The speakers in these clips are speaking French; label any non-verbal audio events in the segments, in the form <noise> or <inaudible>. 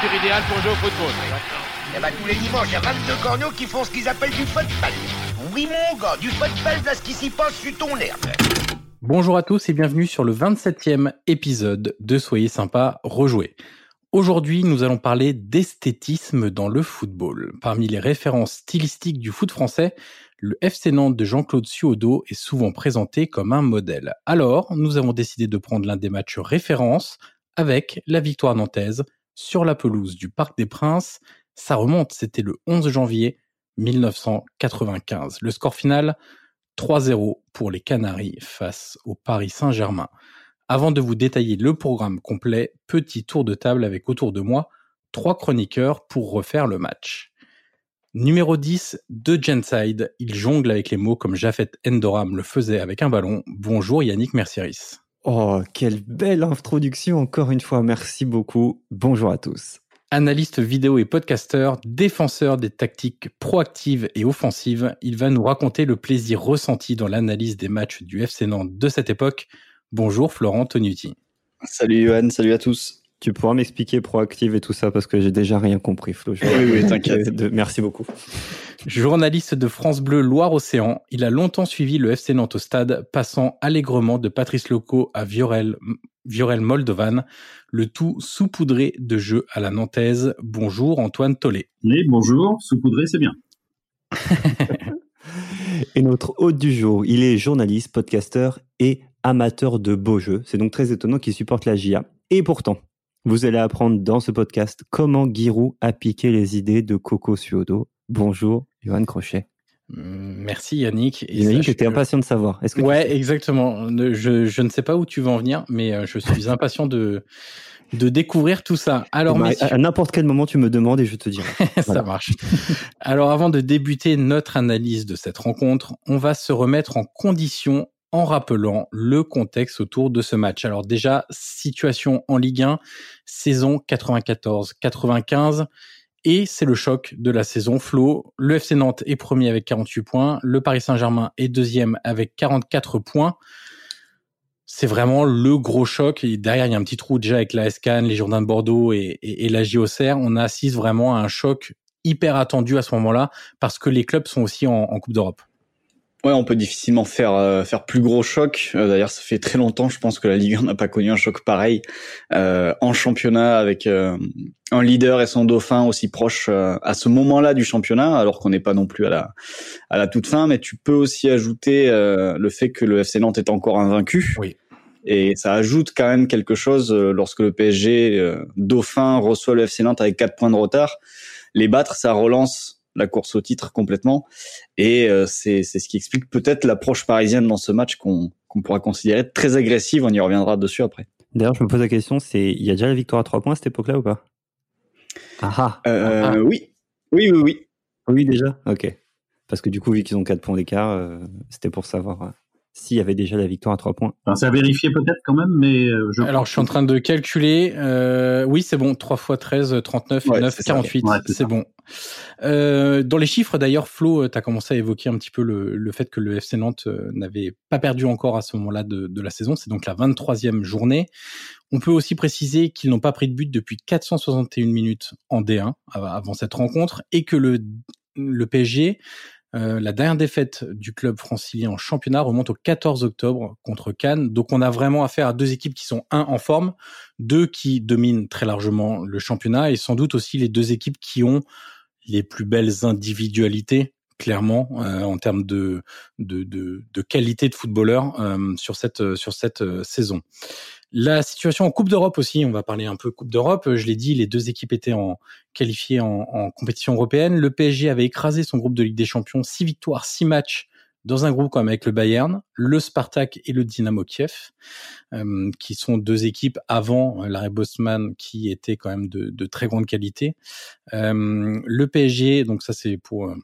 température idéale pour jouer au football. Eh ben, tous les dimanches, il y a 22 corneaux qui font ce qu'ils appellent du football. Oui, mon gars, du football, là, ce qui s'y passe sur ton herbe. Bonjour à tous et bienvenue sur le 27e épisode de Soyez sympa, rejouer. Aujourd'hui, nous allons parler d'esthétisme dans le football. Parmi les références stylistiques du foot français, le FC Nantes de Jean-Claude Suodo est souvent présenté comme un modèle. Alors, nous avons décidé de prendre l'un des matchs références avec la victoire nantaise sur la pelouse du Parc des Princes. Ça remonte, c'était le 11 janvier 1995. Le score final 3-0 pour les Canaries face au Paris Saint-Germain. Avant de vous détailler le programme complet, petit tour de table avec autour de moi trois chroniqueurs pour refaire le match. Numéro 10 de Genside, il jongle avec les mots comme Jafet Endoram le faisait avec un ballon. Bonjour Yannick Mercieris. Oh, quelle belle introduction encore une fois, merci beaucoup. Bonjour à tous. Analyste vidéo et podcasteur, défenseur des tactiques proactives et offensives, il va nous raconter le plaisir ressenti dans l'analyse des matchs du FC Nantes de cette époque. Bonjour Florent Tonuti. Salut Johan, salut à tous. Tu pourras m'expliquer proactive et tout ça parce que j'ai déjà rien compris, Flo. Oui, oui, t'inquiète. Merci beaucoup. Journaliste de France Bleu Loire-Océan, il a longtemps suivi le FC Nantes au stade, passant allègrement de Patrice Loco à Viorel, Viorel Moldovan, le tout saupoudré de jeux à la nantaise. Bonjour Antoine Tollet. Oui, bonjour, saupoudré c'est bien. <laughs> et notre hôte du jour, il est journaliste, podcasteur et amateur de beaux jeux. C'est donc très étonnant qu'il supporte la GIA. Et pourtant, vous allez apprendre dans ce podcast comment Giroud a piqué les idées de Coco Suodo. Bonjour, Johan Crochet. Merci Yannick. Et Yannick, j'étais impatient de savoir. Est-ce que ouais, exactement. Je, je, ne sais pas où tu vas en venir, mais euh, je suis <laughs> impatient de, de découvrir tout ça. Alors, bah, à n'importe quel moment, tu me demandes et je te dirai. <laughs> ça marche. Alors, avant de débuter notre analyse de cette rencontre, on va se remettre en condition en rappelant le contexte autour de ce match. Alors déjà, situation en Ligue 1, saison 94-95. Et c'est le choc de la saison. Flo, le FC Nantes est premier avec 48 points, le Paris Saint-Germain est deuxième avec 44 points. C'est vraiment le gros choc. Et derrière, il y a un petit trou déjà avec la SCAN, les Jourdains de Bordeaux et, et, la JOCR. On assiste vraiment à un choc hyper attendu à ce moment-là parce que les clubs sont aussi en Coupe d'Europe. Ouais, on peut difficilement faire euh, faire plus gros choc. Euh, d'ailleurs, ça fait très longtemps, je pense que la Ligue 1 n'a pas connu un choc pareil euh, en championnat avec un leader et son dauphin aussi proche à ce moment-là du championnat, alors qu'on n'est pas non plus à la à la toute fin. Mais tu peux aussi ajouter le fait que le FC Nantes est encore invaincu. Oui. Et ça ajoute quand même quelque chose lorsque le PSG dauphin reçoit le FC Nantes avec quatre points de retard. Les battre, ça relance la course au titre complètement. Et euh, c'est ce qui explique peut-être l'approche parisienne dans ce match qu'on pourra considérer très agressive. On y reviendra dessus après. D'ailleurs, je me pose la question, c'est il y a déjà la victoire à trois points à cette époque-là ou pas? Ah, ah. Euh, ah. Oui, oui, oui, oui. Oui, déjà. Ok. Parce que du coup, vu qu'ils ont quatre points d'écart, euh, c'était pour savoir s'il y avait déjà la victoire à trois points. Enfin, c'est à vérifier peut-être quand même, mais je... Alors, je suis en train de calculer. oui, c'est bon. 3 x 13, 39 et 9, 48. c'est bon. Euh, dans les chiffres, d'ailleurs, Flo, euh, tu as commencé à évoquer un petit peu le, le fait que le FC Nantes euh, n'avait pas perdu encore à ce moment-là de, de, la saison. C'est donc la 23e journée. On peut aussi préciser qu'ils n'ont pas pris de but depuis 461 minutes en D1 avant cette rencontre et que le, le PSG, euh, la dernière défaite du club francilien en championnat remonte au 14 octobre contre Cannes. Donc on a vraiment affaire à deux équipes qui sont un en forme, deux qui dominent très largement le championnat et sans doute aussi les deux équipes qui ont les plus belles individualités clairement euh, en termes de, de, de, de, qualité de footballeur euh, sur cette sur cette euh, saison. La situation en Coupe d'Europe aussi, on va parler un peu Coupe d'Europe. Je l'ai dit, les deux équipes étaient en, qualifiées en, en, compétition européenne. Le PSG avait écrasé son groupe de Ligue des Champions, six victoires, six matchs dans un groupe comme avec le Bayern, le Spartak et le Dynamo Kiev, euh, qui sont deux équipes avant l'arrêt Bosman qui étaient quand même de, de très grande qualité. Euh, le PSG, donc ça c'est pour euh,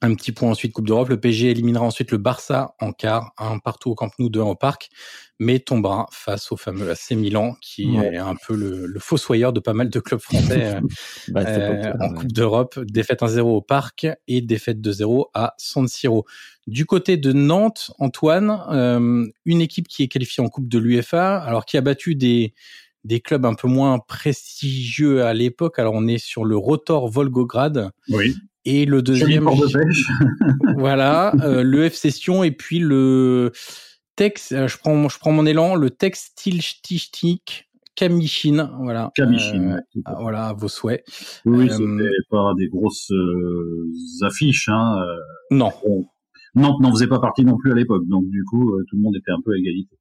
un petit point ensuite Coupe d'Europe. Le PSG éliminera ensuite le Barça en quart, un partout au Camp Nou, deux au Parc, mais tombera face au fameux AC Milan, qui est un peu le, le, fossoyeur de pas mal de clubs français <laughs> euh, bah, euh, en Coupe d'Europe. Défaite 1-0 au Parc et défaite 2-0 à San Siro. Du côté de Nantes, Antoine, euh, une équipe qui est qualifiée en Coupe de l'UEFA, alors qui a battu des des clubs un peu moins prestigieux à l'époque. Alors on est sur le Rotor Volgograd. Oui. Et le deuxième, de pêche. <laughs> <laughs> voilà, euh, le F Session et puis le Tex. Euh, je prends, je prends mon élan. Le Textilstichnik Kamishin, voilà. Kamishin, euh, voilà, à vos souhaits. Oui, c'était pas des grosses affiches, hein. non. Nantes n'en faisait pas partie non plus à l'époque, donc du coup, tout le monde était un peu à égalité.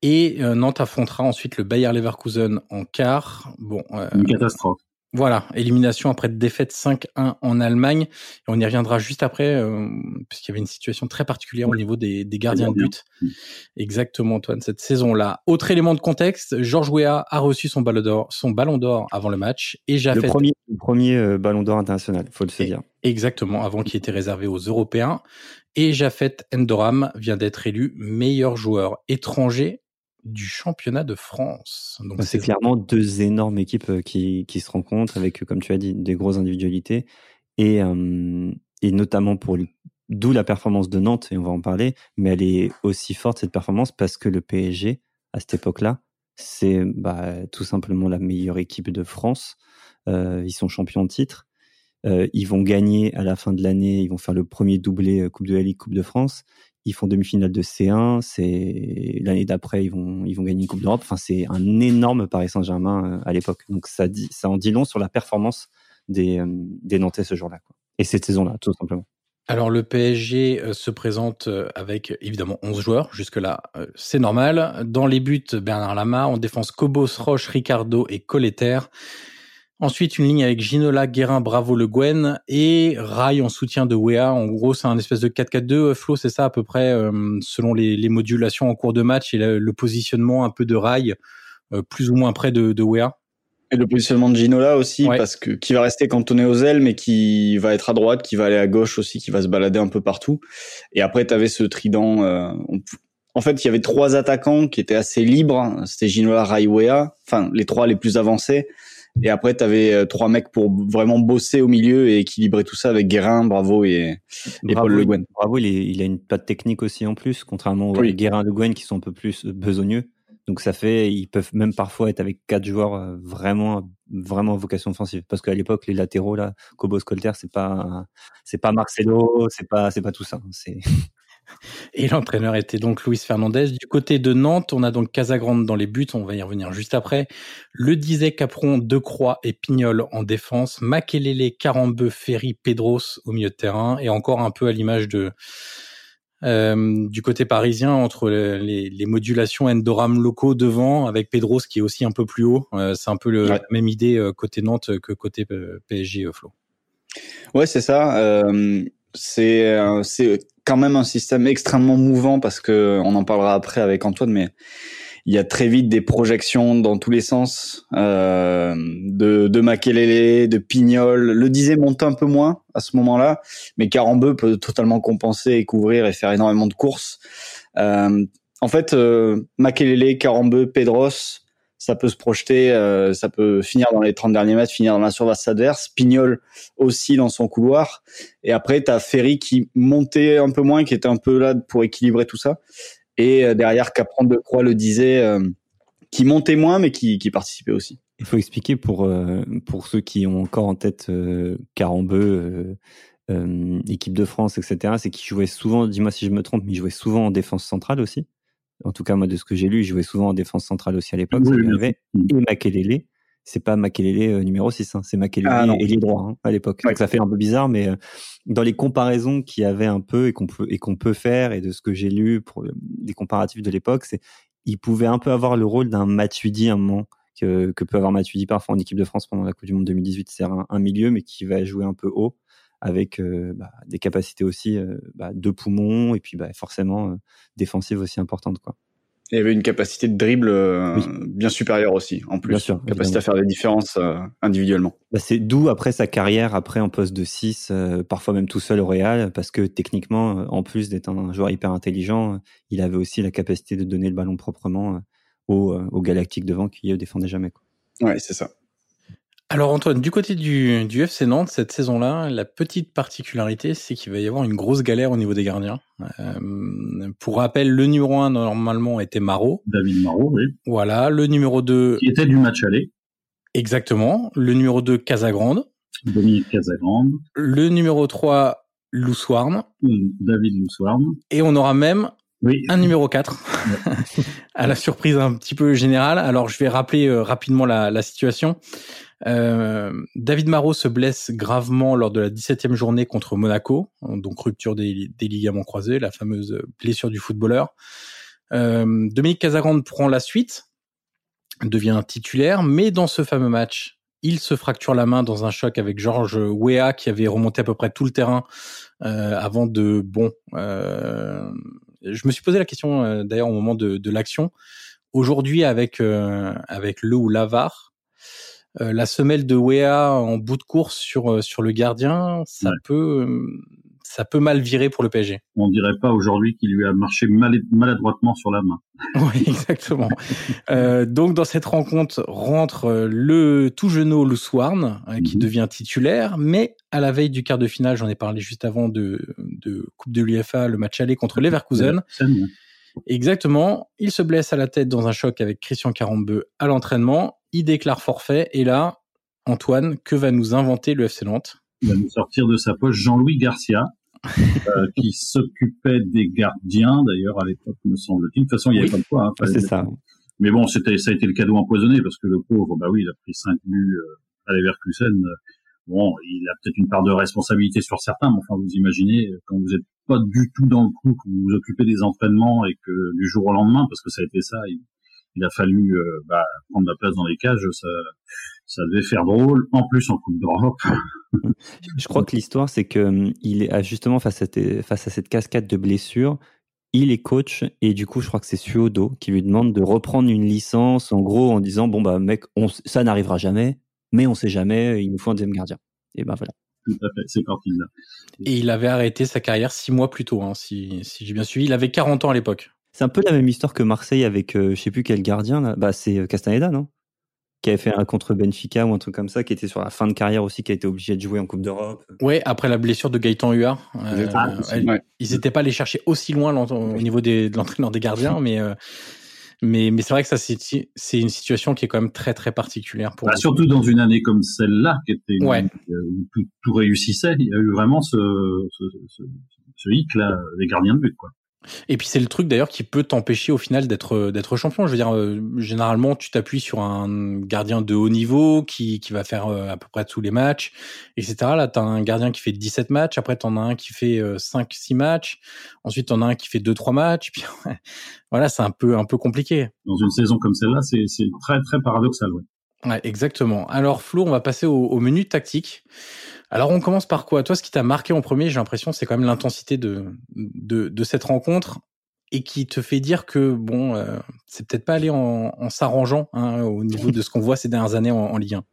Et Nantes affrontera ensuite le Bayer Leverkusen en quart. Bon, une catastrophe. Voilà, élimination après défaite 5-1 en Allemagne. Et on y reviendra juste après, euh, puisqu'il y avait une situation très particulière au niveau des, des gardiens de but. Exactement, Antoine, cette saison-là. Autre élément de contexte, Georges Weah a reçu son ballon d'or, son ballon d'or avant le match. Et Le premier, le premier euh, ballon d'or international, faut le se dire. Exactement, avant qui était réservé aux Européens. Et Jafet Endoram vient d'être élu meilleur joueur étranger du championnat de France. Donc c'est clairement deux énormes équipes euh, qui, qui se rencontrent avec, comme tu as dit, des grosses individualités et, euh, et notamment pour d'où la performance de Nantes et on va en parler, mais elle est aussi forte cette performance parce que le PSG à cette époque-là, c'est bah, tout simplement la meilleure équipe de France. Euh, ils sont champions de titre. Euh, ils vont gagner à la fin de l'année. Ils vont faire le premier doublé Coupe de la Ligue, Coupe de France ils font demi-finale de C1, c'est l'année d'après ils vont ils vont gagner une Coupe d'Europe. Enfin, c'est un énorme Paris Saint-Germain euh, à l'époque. Donc ça dit ça en dit long sur la performance des euh, des Nantais ce jour-là Et cette saison-là, tout simplement. Alors le PSG euh, se présente avec évidemment 11 joueurs, jusque-là c'est normal. Dans les buts, Bernard Lama, en défense Cobos, Roche, Ricardo et Colletter. Ensuite, une ligne avec Ginola, Guérin, Bravo, Le Guen et Rai en soutien de Wea. En gros, c'est un espèce de 4-4-2. Euh, Flo, c'est ça à peu près, euh, selon les, modulations en cours de match et le, positionnement un peu de Rai, euh, plus ou moins près de, de Wea. Et le positionnement de Ginola aussi, parce que qui va rester cantonné aux ailes, mais qui va être à droite, qui va aller à gauche aussi, qui va se balader un peu partout. Et après, tu avais ce trident. En fait, il y avait trois attaquants qui étaient assez libres. C'était Ginola, Rai, Wea. Enfin, les trois les plus avancés. Et après, tu avais euh, trois mecs pour vraiment bosser au milieu et équilibrer tout ça avec Guérin, Bravo et, Paul Le Guen. Bravo, il, il, a une patte technique aussi en plus, contrairement aux Guérin et Le Guen qui sont un peu plus besogneux. Donc ça fait, ils peuvent même parfois être avec quatre joueurs euh, vraiment, vraiment vocation offensive. Parce qu'à l'époque, les latéraux là, Cobos, Colter, c'est pas, c'est pas Marcelo, c'est pas, c'est pas tout ça. C'est <laughs> Et l'entraîneur était donc Luis Fernandez. Du côté de Nantes, on a donc Casagrande dans les buts, on va y revenir juste après. Le disait Capron, Decroix et Pignol en défense. Makelele, Carambeu, Ferry, Pedros au milieu de terrain. Et encore un peu à l'image de euh, du côté parisien entre les, les, modulations endoram locaux devant avec Pedros qui est aussi un peu plus haut. Euh, c'est un peu le, la même idée euh, côté Nantes que côté PSG Flo. Ouais, c'est ça. C'est c'est quand même un système extrêmement mouvant parce que on en parlera après avec Antoine, mais il y a très vite des projections dans tous les sens euh, de, de Makelele, de Pignol. Le disait monte un peu moins à ce moment-là, mais Carambeu peut totalement compenser et couvrir et faire énormément de courses. Euh, en fait, euh, Makelele, Carambeu, Pedros, ça peut se projeter, euh, ça peut finir dans les 30 derniers mètres, finir dans la surface adverse. Pignol aussi dans son couloir. Et après, tu as Ferry qui montait un peu moins, qui était un peu là pour équilibrer tout ça. Et euh, derrière, Capron de Croix le disait, euh, qui montait moins, mais qui, participait aussi. Il faut expliquer pour, pour ceux qui ont encore en tête Carambeu, équipe de France, etc., c'est qu'il jouait souvent, dis-moi si je me trompe, mais il jouait souvent en défense centrale aussi. En tout cas, moi, de ce que j'ai lu, il jouait souvent en défense centrale aussi à l'époque. et Makelele. C'est pas Makelele euh, numéro 6, hein, c'est Makelele ah, ailier droit hein, à l'époque. Donc ça fait un peu bizarre, mais euh, dans les comparaisons qu'il y avait un peu et qu'on peut, et qu'on peut faire, et de ce que j'ai lu pour les comparatifs de l'époque, c'est il pouvait un peu avoir le rôle d'un Matuidi à un moment que, que peut avoir Matuidi parfois en équipe de France pendant la Coupe du Monde 2018. C'est un, un milieu, mais qui va jouer un peu haut avec euh, bah, des capacités aussi euh, bah, de poumons et puis bah, forcément euh, défensives aussi importantes quoi. Il y avait une capacité de dribble bien supérieure aussi, en plus. Bien sûr, capacité à faire des différences individuellement. Bah, c'est d'où après sa carrière, après en poste de 6, parfois même tout seul au Real, parce que techniquement, en plus d'être un joueur hyper intelligent, il avait aussi la capacité de donner le ballon proprement au, au Galactique devant qui ne défendait jamais. Quoi. Ouais, c'est ça. Alors Antoine, du côté du, du FC Nantes, cette saison-là, la petite particularité, c'est qu'il va y avoir une grosse galère au niveau des gardiens. Euh, pour rappel, le numéro 1 normalement était Marot. David Marot, oui. Voilà, le numéro 2... Qui était du match aller. Exactement. Le numéro 2, Casagrande. Dominique Casagrande. Le numéro 3, Louswarn. David Louswarn. Et on aura même oui. Un numéro 4, <laughs> à la surprise un petit peu générale. Alors, je vais rappeler euh, rapidement la, la situation. Euh, David Marot se blesse gravement lors de la 17e journée contre Monaco, donc rupture des, ligaments croisés, la fameuse blessure du footballeur. Euh, Dominique Casagrande prend la suite, devient titulaire, mais dans ce fameux match, il se fracture la main dans un choc avec Georges Weah qui avait remonté à peu près tout le terrain euh, avant de bon. Euh, je me suis posé la question euh, d'ailleurs au moment de, de l'action. Aujourd'hui, avec euh, avec le ou l'avare, euh, la semelle de Wea en bout de course sur euh, sur le gardien, ça peut euh, ça peut mal virer pour le PSG. On dirait pas aujourd'hui qu'il lui a marché maladroitement sur la main. <laughs> oui, exactement. euh, donc dans cette rencontre rentre le tout jeune Luswarn euh, qui mm -hmm. devient titulaire, mais à la veille du quart de finale, j'en ai parlé juste avant de, de Coupe de l'UEFA, le match aller contre Leverkusen. Exactement, il se blesse à la tête dans un choc avec Christian Carambeu à l'entraînement il déclare forfait. Et là, Antoine, que va nous inventer le FC Nantes? Il va nous sortir de sa poche Jean-Louis Garcia, euh, <laughs> qui s'occupait des gardiens, d'ailleurs, à l'époque, me semble-t-il. De toute façon, il y avait oui. pas de quoi. Hein, c'est ça. Mais bon, c'était, ça a été le cadeau empoisonné, parce que le pauvre, bah oui, il a pris cinq buts euh, à Leverkusen. Bon, il a peut-être une part de responsabilité sur certains, mais enfin, vous imaginez, quand vous êtes pas du tout dans le coup, que vous vous occupez des entraînements et que du jour au lendemain, parce que ça a été ça, il, il a fallu euh, bah, prendre la place dans les cages, ça, ça devait faire drôle. En plus, en Coupe d'Europe. <laughs> Je crois que l'histoire, c'est que il est justement face à, face à cette cascade de blessures. Il est coach et du coup, je crois que c'est Suodo qui lui demande de reprendre une licence, en gros, en disant bon bah mec, on, ça n'arrivera jamais, mais on sait jamais, il nous faut un deuxième gardien. Et ben voilà. Tout à fait, c'est parti là. Et il avait arrêté sa carrière six mois plus tôt, hein, si, si j'ai bien suivi. Il avait 40 ans à l'époque. C'est un peu la même histoire que Marseille avec euh, je sais plus quel gardien là. Bah c'est euh, Castaneda, non? Qui avait fait un contre Benfica ou un truc comme ça, qui était sur la fin de carrière aussi, qui a été obligé de jouer en Coupe d'Europe. Ouais, après la blessure de Gaëtan Huard. Euh, ah, ouais. Ils n'étaient pas allés chercher aussi loin au niveau des, de l'entraîneur des gardiens, mais euh, mais, mais c'est vrai que ça c'est c'est une situation qui est quand même très très particulière pour. Bah, surtout dans une année comme celle-là, qui était ouais. où tout, tout, réussissait, il y a eu vraiment ce ce, ce, ce hic là, les gardiens de but quoi. Et puis c'est le truc d'ailleurs qui peut t'empêcher au final d'être d'être champion. Je veux dire, euh, généralement tu t'appuies sur un gardien de haut niveau qui qui va faire euh, à peu près tous les matchs, etc. Là, t'as un gardien qui fait 17 matchs, après t'en as un qui fait euh, 5 6 matchs, ensuite t'en as un qui fait 2 3 matchs, <laughs> puis voilà, c'est un peu un peu compliqué. Dans une saison comme celle-là, c'est c'est très très paradoxal, ouais. Ouais, exactement. Alors Flo, on va passer au, menu tactique. Alors on commence par quoi? Toi, ce qui t'a marqué en premier, j'ai l'impression, c'est quand même l'intensité de, de, de cette rencontre et qui te fait dire que bon, euh, c'est peut-être pas aller en, en s'arrangeant hein, au niveau de ce qu'on voit ces dernières années en, en Ligue 1.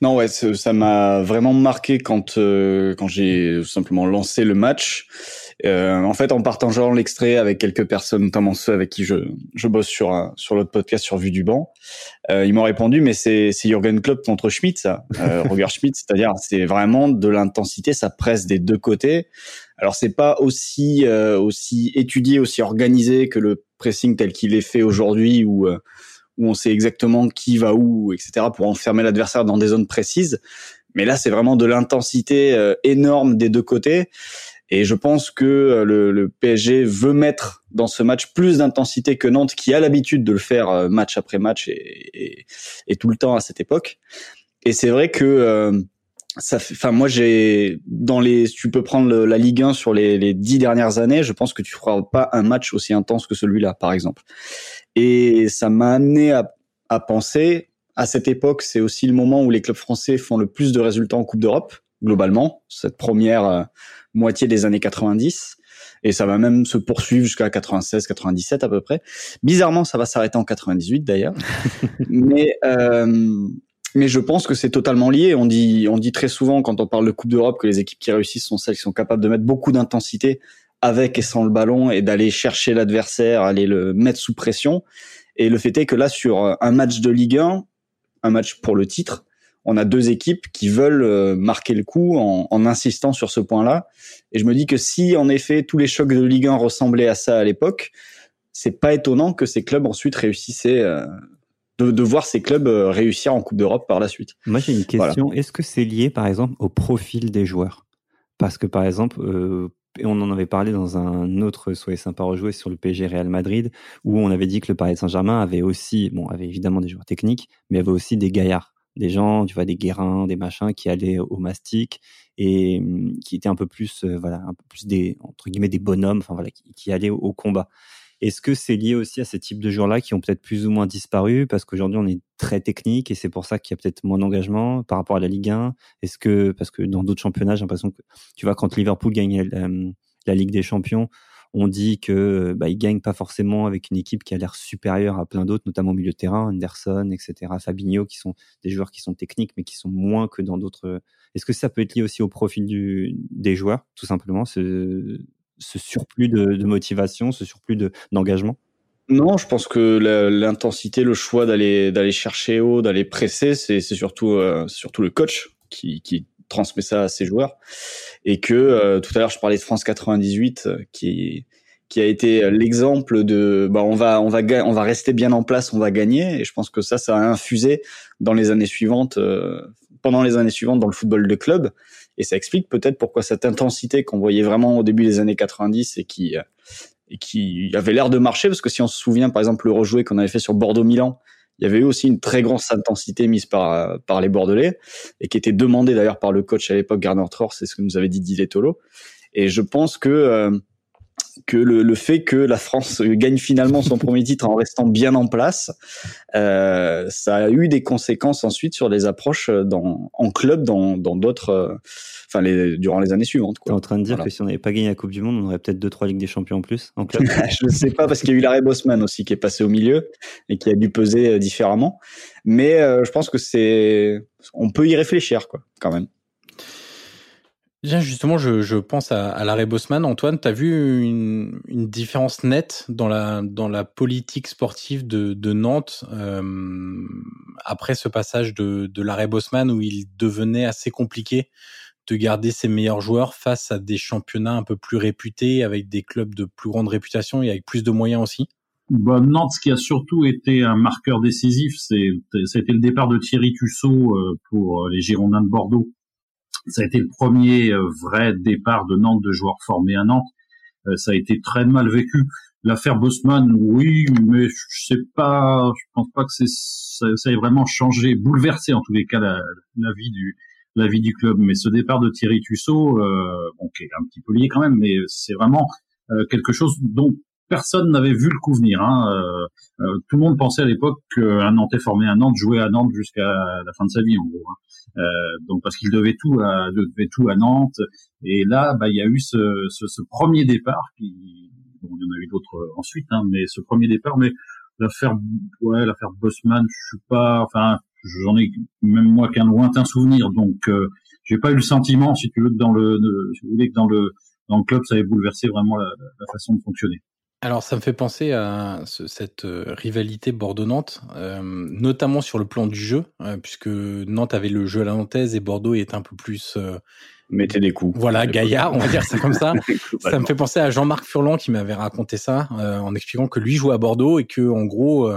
Non, ouais, ça m'a vraiment marqué quand euh, quand j'ai simplement lancé le match. Euh, en fait, en partageant l'extrait avec quelques personnes, notamment ceux avec qui je, je bosse sur un, sur l'autre podcast sur Vue du banc, euh, ils m'ont répondu mais c'est c'est Jürgen Klopp contre Schmidt ça, euh, <laughs> Roger Schmidt, c'est-à-dire c'est vraiment de l'intensité, ça presse des deux côtés. Alors c'est pas aussi euh, aussi étudié, aussi organisé que le pressing tel qu'il est fait aujourd'hui où euh, où on sait exactement qui va où, etc. pour enfermer l'adversaire dans des zones précises. Mais là, c'est vraiment de l'intensité euh, énorme des deux côtés. Et je pense que euh, le, le, PSG veut mettre dans ce match plus d'intensité que Nantes, qui a l'habitude de le faire euh, match après match et, et, tout le temps à cette époque. Et c'est vrai que euh, ça fait, enfin moi j'ai dans les, tu peux prendre la Ligue 1 sur les, les dix dernières années, je pense que tu feras pas un match aussi intense que celui-là, par exemple. Et ça m'a amené à, à penser, à cette époque, c'est aussi le moment où les clubs français font le plus de résultats en Coupe d'Europe globalement, cette première euh, moitié des années 90. Et ça va même se poursuivre jusqu'à 96, 97 à peu près. Bizarrement, ça va s'arrêter en 98 d'ailleurs. <laughs> mais euh, mais je pense que c'est totalement lié. On dit on dit très souvent quand on parle de Coupe d'Europe que les équipes qui réussissent sont celles qui sont capables de mettre beaucoup d'intensité avec et sans le ballon et d'aller chercher l'adversaire, aller le mettre sous pression. Et le fait est que là, sur un match de Ligue 1, un match pour le titre, on a deux équipes qui veulent euh, marquer le coup en, en insistant sur ce point-là. Et je me dis que si en effet tous les chocs de Ligue 1 ressemblaient à ça à l'époque, c'est pas étonnant que ces clubs ensuite réussissaient euh, de, de, voir ces clubs euh, réussir en Coupe d'Europe par la suite. Moi j'ai une question. Est-ce que c'est lié par exemple au profil des joueurs? Parce que par exemple, euh, et on en avait parlé dans un autre Soyez sympa rejouer sur le PSG Real Madrid, où on avait dit que le Paris Saint-Germain avait aussi, bon, avait évidemment des joueurs techniques, mais avait aussi des gaillards, des gens, tu vois, des guérins, des machins qui allaient au mastic et hum, qui étaient un peu plus, euh, voilà, un peu plus des entre guillemets des bonhommes, enfin voilà, qui, allaient au combat. Est-ce que c'est lié aussi à ces types de joueurs-là qui ont peut-être plus ou moins disparu? Parce qu'aujourd'hui on est très technique et c'est pour ça qu'il y a peut-être moins d'engagement par rapport à la Ligue 1 Est-ce que parce que dans d'autres championnats, j'ai l'impression que tu vois quand Liverpool gagne la, la Ligue des Champions, on dit que bah, il gagne pas forcément avec une équipe qui a l'air supérieure à plein d'autres, notamment au milieu de terrain, Anderson, etc., Fabinho, qui sont des joueurs qui sont techniques mais qui sont moins que dans d'autres. Est-ce que ça peut être lié aussi au profil des joueurs, tout simplement, ce, surplus de, motivation, ce surplus d'engagement? Non, je pense que l'intensité, le choix d'aller chercher haut, d'aller presser, c'est surtout euh, surtout le coach qui transmet ça à ses joueurs. Et que euh, tout à l'heure je parlais de France 98 euh, qui qui a été l'exemple de bah on va on va on va rester bien en place, on va gagner. Et je pense que ça ça a infusé dans les années suivantes pendant les années suivantes dans le football de club. Et ça explique peut-être pourquoi cette intensité qu'on voyait vraiment au début des années 90 et qui euh, et qui avait l'air de marcher, parce que si on se souvient par exemple le rejoué qu'on avait fait sur Bordeaux-Milan, il y avait eu aussi une très grande intensité mise par par les Bordelais et qui était demandée d'ailleurs par le coach à l'époque Garner Thor, c'est ce que nous avait dit Didier Tolo. Et je pense que euh, que le, le, fait que la France gagne finalement son premier titre en restant bien en place, euh, ça a eu des conséquences ensuite sur les approches dans, en club dans d'autres, euh, enfin les, durant les années suivantes. Tu es en train de dire que si on n'avait pas gagné la Coupe du Monde, on aurait peut-être deux trois ligues des champions en plus en club. <laughs> Je ne sais pas parce qu'il y a eu l'arrêt Bosman aussi qui est passé au milieu et qui a dû peser euh, différemment, mais euh, je pense que c'est, on peut y réfléchir quoi, quand même. Justement, je, pense à, à l'arrêt Bosman. Antoine, tu vu une, différence nette dans la, politique sportive de, Nantes euh, après ce passage de, de l'arrêt Bosman où il devenait assez compliqué de garder ses meilleurs joueurs face à des championnats un peu plus réputés, avec des clubs de plus grande réputation et avec plus de moyens aussi? Bah, Nantes, ce qui a surtout été un marqueur décisif, été le départ de Thierry Tussaud euh, pour les Girondins de Bordeaux ça a été le premier euh, vrai départ de Nantes de joueurs formés à Nantes. Euh, ça a été très mal vécu. L'affaire Bosman, oui, mais je sais pas, je pense pas que c'est ça, ça, ait vraiment changé, bouleversé en tous les cas la, la vie du la vie du club. Mais ce départ de Thierry Tussaud, euh, bon, qui est un petit peu lié quand même, mais c'est vraiment euh, quelque chose dont personne n'avait vu le coup venir. Hein. Euh, euh, tout le monde pensait à l'époque qu'un Nantais formé à Nantes jouait à Nantes jusqu'à la fin de sa vie, en gros. Hein. Euh, donc parce qu'il devait tout à devait tout à Nantes. Et là, bah il y a eu ce, ce, ce premier départ qui, bon, il y en a eu d'autres ensuite, hein, mais ce premier départ, mais l'affaire, ouais, l'affaire Bosman, je suis pas, enfin, j'en ai même moi qu'un lointain souvenir, donc euh, j'ai pas eu le sentiment, si tu veux, que dans le, si vous voulez, que dans le dans le club, ça avait bouleversé vraiment la, la façon de fonctionner. Alors, ça me fait penser à ce, cette euh, rivalité Bordeaux-Nantes, euh, notamment sur le plan du jeu, euh, puisque Nantes avait le jeu à la nantaise et Bordeaux est un peu plus... Euh, Mettez des coups. Voilà, gaillard, on va dire ça comme ça. <laughs> ça me fait penser à Jean-Marc Furlan qui m'avait raconté ça, en expliquant que lui jouait à Bordeaux et que, en gros,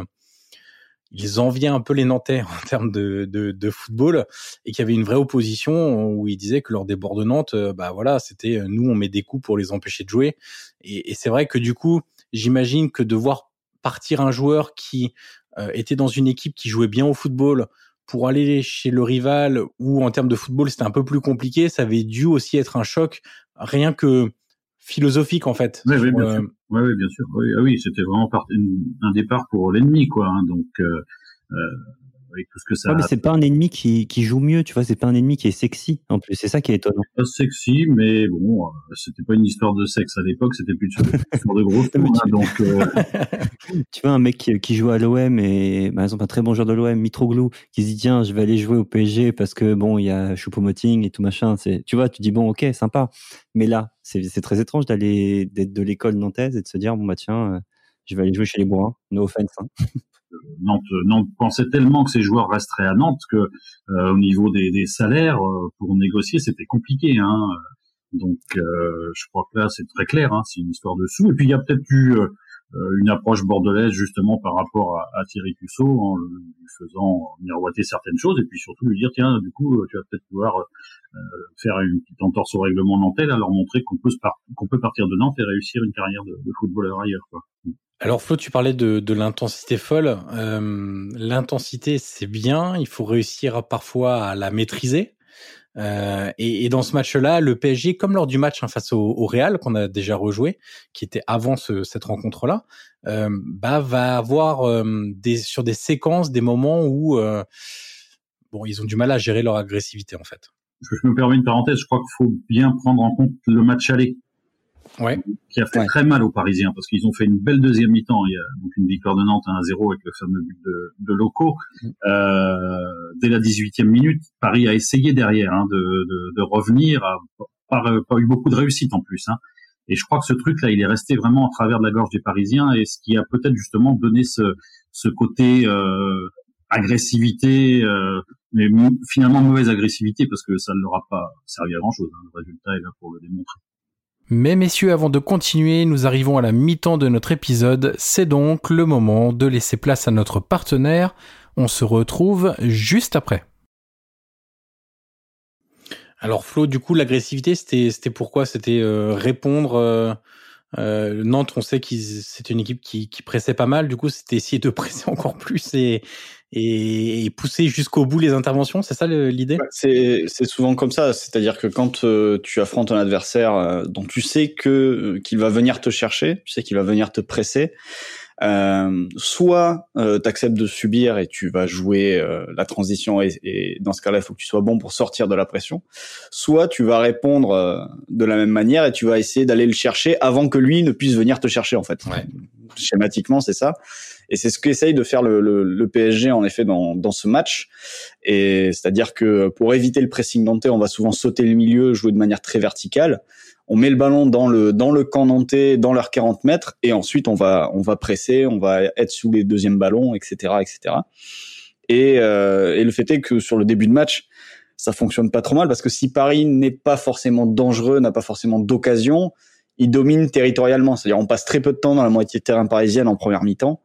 ils enviaient un peu les Nantais <laughs> en termes de, de, de football et qu'il y avait une vraie opposition où il disait que lors des bords de Nantes, bah voilà, c'était nous on met des coups pour les empêcher de jouer. Et, et c'est vrai que du coup, j'imagine que de voir partir un joueur qui euh, était dans une équipe qui jouait bien au football pour aller chez le rival où en termes de football c'était un peu plus compliqué, ça avait dû aussi être un choc rien que philosophique en fait. Oui, oui, bien, sûr. Oui, oui, bien sûr. Oui, ah oui c'était vraiment un départ pour l'ennemi quoi. Hein, donc euh, euh avec tout ce que ça. Ouais, mais c'est pas un ennemi qui, qui joue mieux, tu vois. C'est pas un ennemi qui est sexy. En plus, c'est ça qui est étonnant. Pas sexy, mais bon, euh, c'était pas une histoire de sexe à l'époque. C'était plutôt une <laughs> histoire de gros. hein, donc, euh... <laughs> tu vois un mec qui, qui joue à l'OM et par exemple un très bon joueur de l'OM, Mitroglou, qui se dit tiens, je vais aller jouer au PSG parce que bon, il y a Choupo-Moting et tout machin. C'est, tu vois, tu dis bon, ok, sympa. Mais là, c'est, très étrange d'aller d'être de l'école nantaise et de se dire bon bah tiens, euh, je vais aller jouer chez les Bourins. No offense. Hein. <laughs> Nantes, Nantes pensait tellement que ses joueurs resteraient à Nantes que au niveau des, salaires pour négocier c'était compliqué. Hein. Donc je crois que là c'est très clair, hein, c'est une histoire de sous. Et puis il y a peut-être eu euh, une approche bordelaise justement par rapport à, Thierry Cusso en lui faisant miroiter certaines choses et puis surtout lui dire tiens du coup tu vas peut-être pouvoir euh, faire une petite entorse au règlement nantais à leur montrer qu'on peut qu'on peut partir de Nantes et réussir une carrière de, footballeur ailleurs quoi. Alors Flo, tu parlais de, de l'intensité folle. Euh, l'intensité, c'est bien. Il faut réussir parfois à la maîtriser. Euh, et, et, dans ce match-là, le PSG, comme lors du match hein, face au, au, Real qu'on a déjà rejoué, qui était avant ce, cette rencontre-là, euh, bah, va avoir euh, des, sur des séquences des moments où euh, bon, ils ont du mal à gérer leur agressivité en fait. Je me permets une parenthèse. Je crois qu'il faut bien prendre en compte le match aller ouais. qui a fait très mal aux Parisiens parce qu'ils ont fait une belle deuxième mi-temps. Il y a donc une victoire de Nantes 1-0 avec le fameux but de, de Loco. Mm. Euh, dès la 18e minute, Paris a essayé derrière hein, de, de, de, revenir, a pas, pas, eu beaucoup de réussite en plus. Hein. Et je crois que ce truc-là, il est resté vraiment en travers de la gorge des Parisiens et ce qui a peut-être justement donné ce, ce côté euh, agressivité, euh, mais finalement mauvaise agressivité parce que ça ne leur a pas servi à grand-chose. Hein. Le résultat est là pour le démontrer. Mais messieurs, avant de continuer, nous arrivons à la mi-temps de notre épisode. C'est donc le moment de laisser place à notre partenaire. On se retrouve juste après. Alors Flo, du coup, l'agressivité, c'était pourquoi C'était euh, répondre. Euh, euh, Nantes, on sait que c'est une équipe qui, qui pressait pas mal. Du coup, c'était essayer de <laughs> presser encore plus et, et, pousser jusqu'au bout les interventions. C'est ça l'idée? C'est souvent comme ça. C'est-à-dire que quand euh, tu affrontes un adversaire euh, dont tu sais que euh, qu'il va venir te chercher, tu sais qu'il va venir te presser, euh, soit euh, tu acceptes de subir et tu vas jouer la transition et, et, dans ce cas-là, il faut que tu sois bon pour sortir de la pression. Soit tu vas répondre de la même manière et tu vas essayer d'aller le chercher avant que lui ne puisse venir te chercher en fait. Ouais. Schématiquement, c'est ça. Et c'est ce qu'essaye de faire le, le, le, PSG en effet dans, dans ce match. Et c'est-à-dire que pour éviter le pressing nantais, on va souvent sauter le milieu, jouer de manière très verticale. On met le ballon dans le dans le camp nantais, dans leurs 40 mètres, et ensuite on va on va presser, on va être sous les deuxièmes ballons, etc., etc. Et, euh, et le fait est que sur le début de match, ça fonctionne pas trop mal parce que si Paris n'est pas forcément dangereux, n'a pas forcément d'occasion, il domine territorialement. C'est-à-dire, on passe très peu de temps dans la moitié de terrain parisienne en première mi-temps,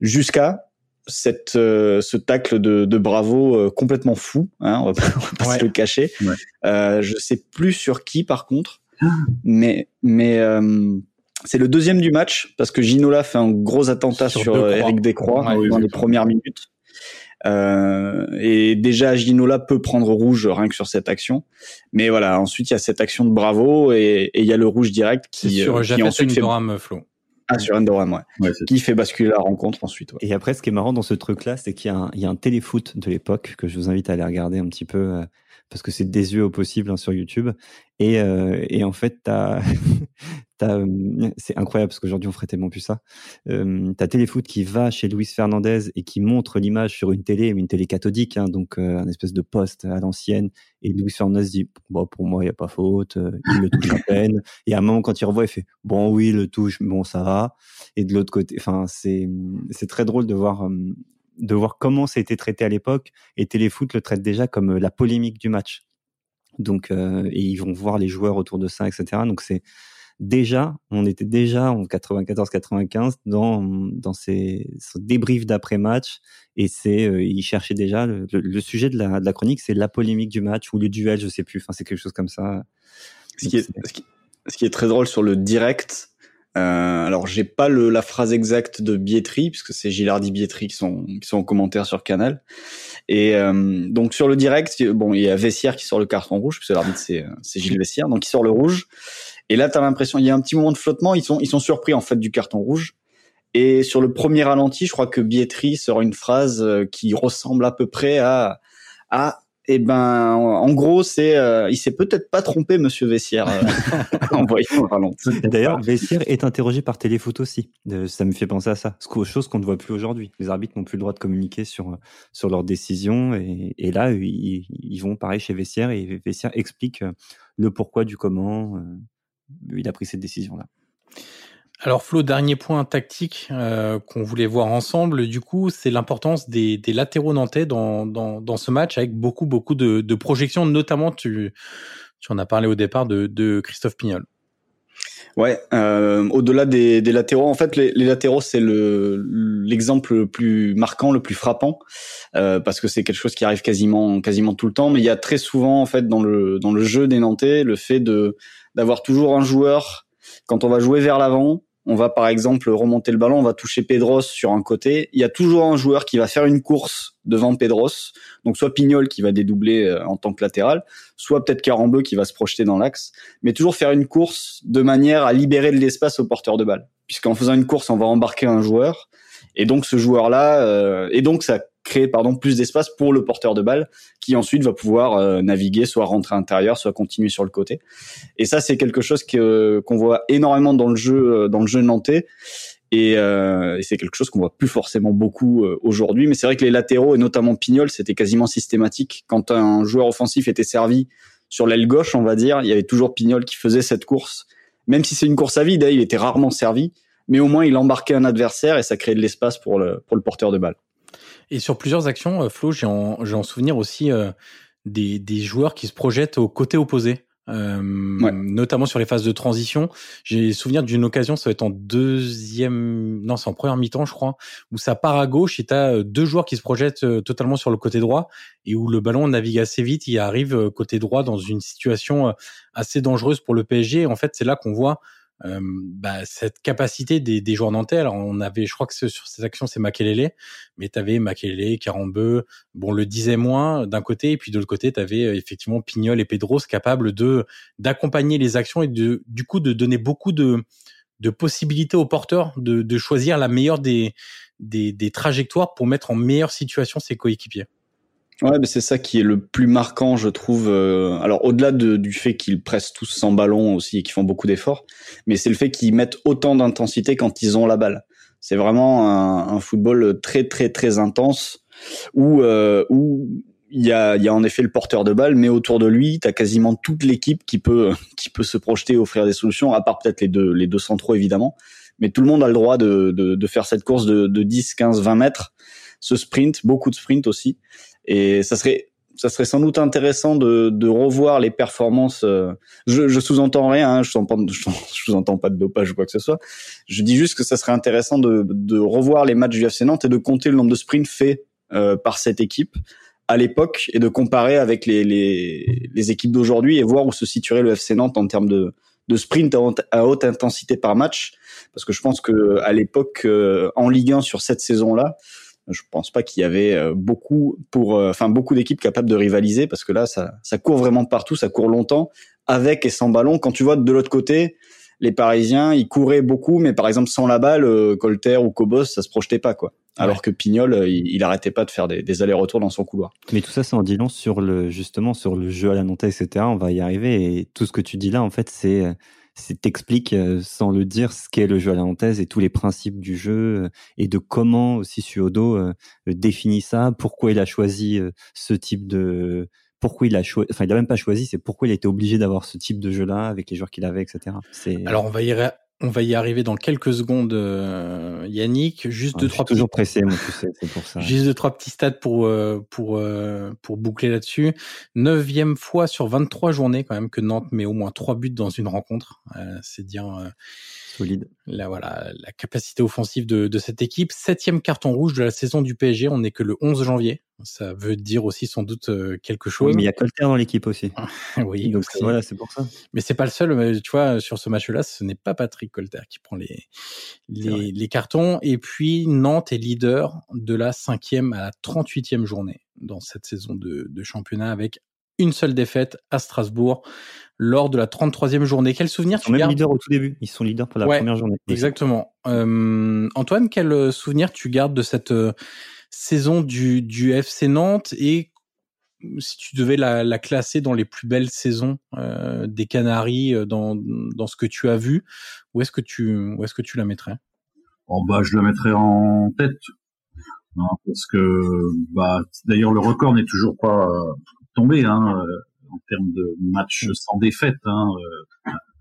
jusqu'à cette euh, ce tacle de, de Bravo euh, complètement fou. Hein, on va pas, <laughs> se le cacher. Ouais. Euh, je sais plus sur qui par contre, mais mais euh, c'est le deuxième du match parce que Ginola fait un gros attentat sur, sur Eric Descroix dans les premières minutes. Euh, et déjà Ginola peut prendre rouge rien que sur cette action. Mais voilà, ensuite il y a cette action de Bravo et, il y a le rouge direct qui, sur, euh, qui ensuite fait Flo. Ah, sur Endoram, ouais. ouais qui fait basculer la rencontre ensuite. Ouais. Et après, ce qui est marrant dans ce truc-là, c'est qu'il y, y, a un téléfoot de l'époque que je vous invite à aller regarder un petit peu euh, parce que c'est désuet au possible hein, sur YouTube. Et, euh, et en fait, <laughs> c'est incroyable parce qu'aujourd'hui on ferait tellement plus ça. T'as Téléfoot qui va chez Luis Fernandez et qui montre l'image sur une télé, une télé cathodique, hein, donc un espèce de poste à l'ancienne. Et Luis Fernandez dit bon pour moi il y a pas faute, euh, il le touche à peine. Et à un moment quand il revoit il fait bon oui il le touche, bon ça va. Et de l'autre côté, c'est c'est très drôle de voir de voir comment ça a été traité à l'époque. Et Téléfoot le traite déjà comme euh, la polémique du match. Donc, euh, et ils vont voir les joueurs autour de ça, etc. Donc c'est déjà, on était déjà en 94-95 dans dans ces, ces débriefs d'après match et c'est euh, ils cherchaient déjà le, le, sujet de la, de la chronique, c'est la polémique du match ou le duel, je sais plus. Enfin, c'est quelque chose comme ça. Ce qui, est, ce, qui, ce qui est très drôle sur le direct, euh, alors j'ai pas le, la phrase exacte de Bietri puisque c'est Gilardi Bietri qui sont qui sont en commentaire sur Canal. Et euh, donc sur le direct, bon il y a Vessière qui sort le carton rouge puisque l'arbitre c'est c'est Gilles Vessière, donc il sort le rouge. Et là t'as l'impression il y a un petit moment de flottement, ils sont ils sont surpris en fait du carton rouge. Et sur le premier ralenti, je crois que Bietri sort une phrase euh, qui ressemble à peu près à eh ben, en gros, c'est, euh, il s'est peut-être pas trompé, Monsieur Vessière, euh, <laughs> en voyant D'ailleurs, Vessière est interrogé par téléfoot aussi. ça me fait penser à ça. Chose qu'on ne voit plus aujourd'hui. Les arbitres n'ont plus le droit de communiquer sur sur leurs décisions, et, et là, ils, ils, vont pareil chez Vessière et Vessière explique le pourquoi du comment il a pris cette décision-là. Alors Flo, dernier point tactique euh, qu'on voulait voir ensemble, du coup, c'est l'importance des, latéraux nantais dans, dans, ce match avec beaucoup beaucoup de, projections, notamment tu, tu en as parlé au départ de, Christophe Pignol. Ouais, euh, au-delà des, latéraux, en fait, les, latéraux c'est le l'exemple le plus marquant, le plus frappant, euh, parce que c'est quelque chose qui arrive quasiment quasiment tout le temps. Mais il y a très souvent en fait dans le dans le jeu des Nantais le fait de d'avoir toujours un joueur quand on va jouer vers l'avant on va par exemple remonter le ballon, on va toucher Pedros sur un côté. Il y a toujours un joueur qui va faire une course devant Pedros, donc soit Pignol qui va dédoubler euh, en tant que latéral, soit peut-être Carambeu qui va se projeter dans l'axe, mais toujours faire une course de manière à libérer de l'espace au porteur de balle, puisqu'en faisant une course, on va embarquer un joueur, et donc ce joueur-là, euh, et donc ça créer pardon plus d'espace pour le porteur de balle qui ensuite va pouvoir euh, naviguer soit rentrer à soit continuer sur le côté. Et ça c'est quelque chose que qu'on voit énormément dans le jeu euh, dans le jeu nantais. Et, euh, et c'est quelque chose qu'on voit plus forcément beaucoup aujourd'hui. Mais c'est vrai que les latéraux et notamment Pignol c'était quasiment systématique. Quand un joueur offensif était servi sur l'aile gauche on va dire il y avait toujours Pignol qui faisait cette course. Même si c'est une course à vide hein, il était rarement servi. Mais au moins il embarquait un adversaire et ça créait de l'espace pour le pour le porteur de balle et sur plusieurs actions, euh, Flo, j'ai en, en, souvenir aussi euh, des, des, joueurs qui se projettent au côté opposé. Euh, notamment sur les phases de transition. J'ai souvenir d'une occasion, ça va être en deuxième, non, c'est en première mi-temps, je crois, où ça part à gauche et t'as euh, deux joueurs qui se projettent totalement sur le côté droit et où le ballon navigue assez vite, il arrive côté droit dans une situation assez dangereuse pour le PSG. En fait, c'est là qu'on voit bah, cette capacité des, des, joueurs nantais. Alors on avait, je crois que sur cette action c'est Makelele, mais tu avais Makelele, Carambeu, bon le disait moins d'un côté, et puis de l'autre côté tu avais euh, effectivement Pignol et Pedros capables de d'accompagner les actions et de du coup de donner beaucoup de de possibilités aux porteurs de, de choisir la meilleure des, des, des trajectoires pour mettre en meilleure situation ses coéquipiers. Ouais, mais c'est ça qui est le plus marquant, je trouve. Euh, alors, au-delà de, du fait qu'ils pressent tous sans ballon aussi et qu'ils font beaucoup d'efforts, mais c'est le fait qu'ils mettent autant d'intensité quand ils ont la balle. C'est vraiment un, un, football très, très, très intense où, euh, où il y a, y a en effet le porteur de balle, mais autour de lui, tu as quasiment toute l'équipe qui peut, <laughs> qui peut se projeter, offrir des solutions, à part peut-être les deux, les deux centraux évidemment. Mais tout le monde a le droit de, de, de faire cette course de, de 10, 15, 20 mètres, ce sprint, beaucoup de sprint aussi. Et ça serait ça serait sans doute intéressant de, de revoir les performances. Euh, je, je sous-entends rien, hein, je, sous-entends, pas de dopage ou quoi que ce soit. Je dis juste que ça serait intéressant de, de revoir les matchs du FC Nantes et de compter le nombre de sprints faits euh, par cette équipe à l'époque et de comparer avec les, les, les équipes d'aujourd'hui et voir où se situerait le FC Nantes en termes de, de sprint à haute, intensité par match. Parce que je pense que à l'époque, euh, en Ligue 1 sur cette saison-là, je pense pas qu'il y avait euh, beaucoup pour, euh, enfin beaucoup d'équipes capables de rivaliser parce que là, ça, ça court vraiment partout, ça court longtemps avec et sans ballon. Quand tu vois de l'autre côté, les Parisiens, ils couraient beaucoup, mais par exemple sans la balle, euh, Colter ou Cobos, ça se projetait pas quoi. Alors que Pignol, il, il, arrêtait pas de faire des, des allers-retours dans son couloir. Mais tout ça, c'est en dit long sur le justement sur le jeu à la Nantais, etc. On va y arriver. Et tout ce que tu dis là, en fait, c'est t'explique euh, sans le dire ce qu'est le jeu à la nantaise et tous les principes du jeu euh, et de comment aussi Suodo euh, définit ça, pourquoi il a choisi ce type de pourquoi il a choisi, enfin il a même pas choisi, c'est pourquoi il était obligé d'avoir ce type de jeu-là avec les joueurs qu'il avait, etc. Alors on va y on va y arriver dans quelques secondes, euh, Yannick. Juste deux, trois. toujours pressé, moi, tu sais, c'est pour ça. <laughs> Juste deux, trois petits stats pour euh, pour euh, pour boucler là-dessus. Neuvième fois sur 23 journées quand même que Nantes met au moins trois buts dans une rencontre. c'est dire solide. La voilà, la capacité offensive de, de cette équipe. Septième carton rouge de la saison du PSG. On n'est que le 11 janvier. Ça veut dire aussi sans doute euh, quelque chose. mais il y a Colter dans l'équipe aussi. <laughs> oui, donc voilà, c'est pour ça. Mais c'est pas le seul. Tu vois, sur ce match-là, ce n'est pas Patrick Colter qui prend les les, les, cartons. Et puis Nantes est leader de la cinquième à la 38e journée dans cette saison de, de championnat avec une seule défaite à Strasbourg lors de la 33e journée. Quel souvenir tu gardes leaders au tout début. Ils sont leaders pour la première journée. Exactement. Euh, Antoine, quel souvenir tu gardes de cette euh, saison du, du FC Nantes et si tu devais la, la classer dans les plus belles saisons euh, des Canaries euh, dans, dans ce que tu as vu, où est-ce que tu où est-ce que tu la mettrais? Oh bah je la mettrais en tête. Non, parce que bah d'ailleurs le record n'est toujours pas tombé hein, euh, en termes de matchs sans défaite hein,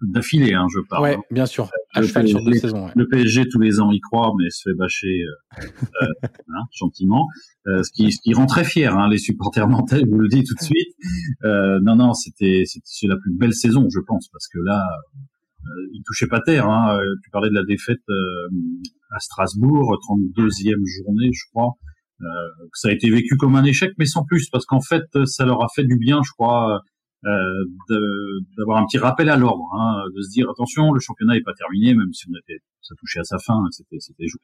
d'affilée, hein, je parle. Ouais, bien sûr. à le cheval sur deux saisons. Le PSG tous les ans y croit, mais se fait bâcher euh, euh <laughs> hein, gentiment, euh, ce, qui, ce qui rend très fier hein, les supporters nantais. Je vous le dis tout de suite. Euh, non, non, c'était c'est la plus belle saison, je pense, parce que là, euh, il touchait pas terre. Hein. Tu parlais de la défaite à Strasbourg, 32e journée, je crois. Euh, ça a été vécu comme un échec, mais sans plus, parce qu'en fait, ça leur a fait du bien, je crois, euh, d'avoir un petit rappel à l'ordre, hein, de se dire attention, le championnat n'est pas terminé, même si on était, ça touchait à sa fin, c'était, joué.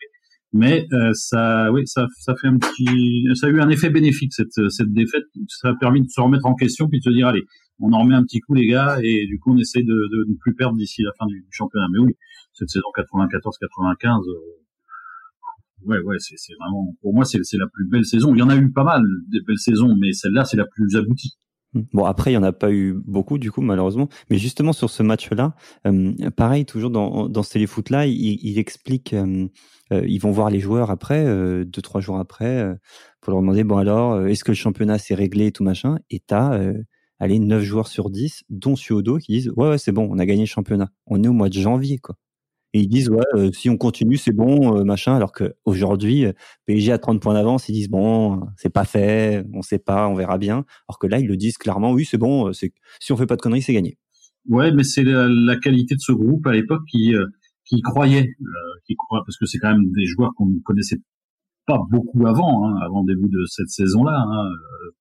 Mais euh, ça, oui, ça, ça fait un petit, ça a eu un effet bénéfique cette, cette défaite. Ça a permis de se remettre en question puis de se dire allez, on en remet un petit coup les gars et du coup on essaie de, de ne plus perdre d'ici la fin du, championnat. Mais oui, cette saison 94-95. Ouais, ouais, c'est, vraiment, pour moi, c'est, la plus belle saison. Il y en a eu pas mal des belles saisons, mais celle-là, c'est la plus aboutie. Mmh. Bon, après, il n'y en a pas eu beaucoup, du coup, malheureusement. Mais justement, sur ce match-là, euh, pareil, toujours dans, dans ce téléfoot-là, il, explique, euh, euh, ils vont voir les joueurs après, deux, trois jours après, pour leur demander, bon alors, est-ce que le championnat s'est réglé et tout machin? Et t'as, allez, 9 joueurs sur 10, dont Suodo, qui disent, ouais, ouais, c'est bon, on a gagné le championnat. On est au mois de janvier, quoi et ils disent ouais euh, si on continue c'est bon euh, machin. Alors que aujourd'hui euh, PSG a 30 points d'avance ils disent bon c'est pas fait on sait pas on verra bien. Alors que là ils le disent clairement oui c'est bon c'est si on fait pas de conneries c'est gagné. Ouais mais c'est la, qualité de ce groupe à l'époque qui qui croyait qui croit parce que c'est quand même des joueurs qu'on ne connaissait pas beaucoup avant hein, avant le début de cette saison là hein,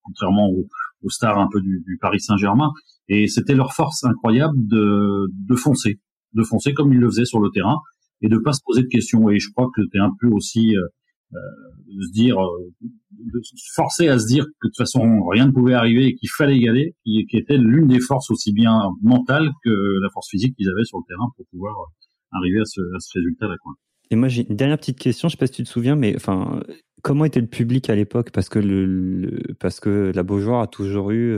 contrairement aux, stars un peu du, du Paris Saint-Germain. Et c'était leur force incroyable de de foncer de foncer comme il le faisait sur le terrain et de pas se poser de questions. Et je crois que tu es un peu aussi euh, euh, de se dire, euh, de se forcer à se dire que de toute façon rien ne pouvait arriver et qu'il fallait y aller, qui, était l'une des forces aussi bien mentales que la force physique qu'ils avaient sur le terrain pour pouvoir arriver à ce, résultat-là. Et moi j'ai une dernière petite question, je sais pas si tu te souviens, mais enfin comment était le public à l'époque? Parce que le, parce que la Beaujoire a toujours eu,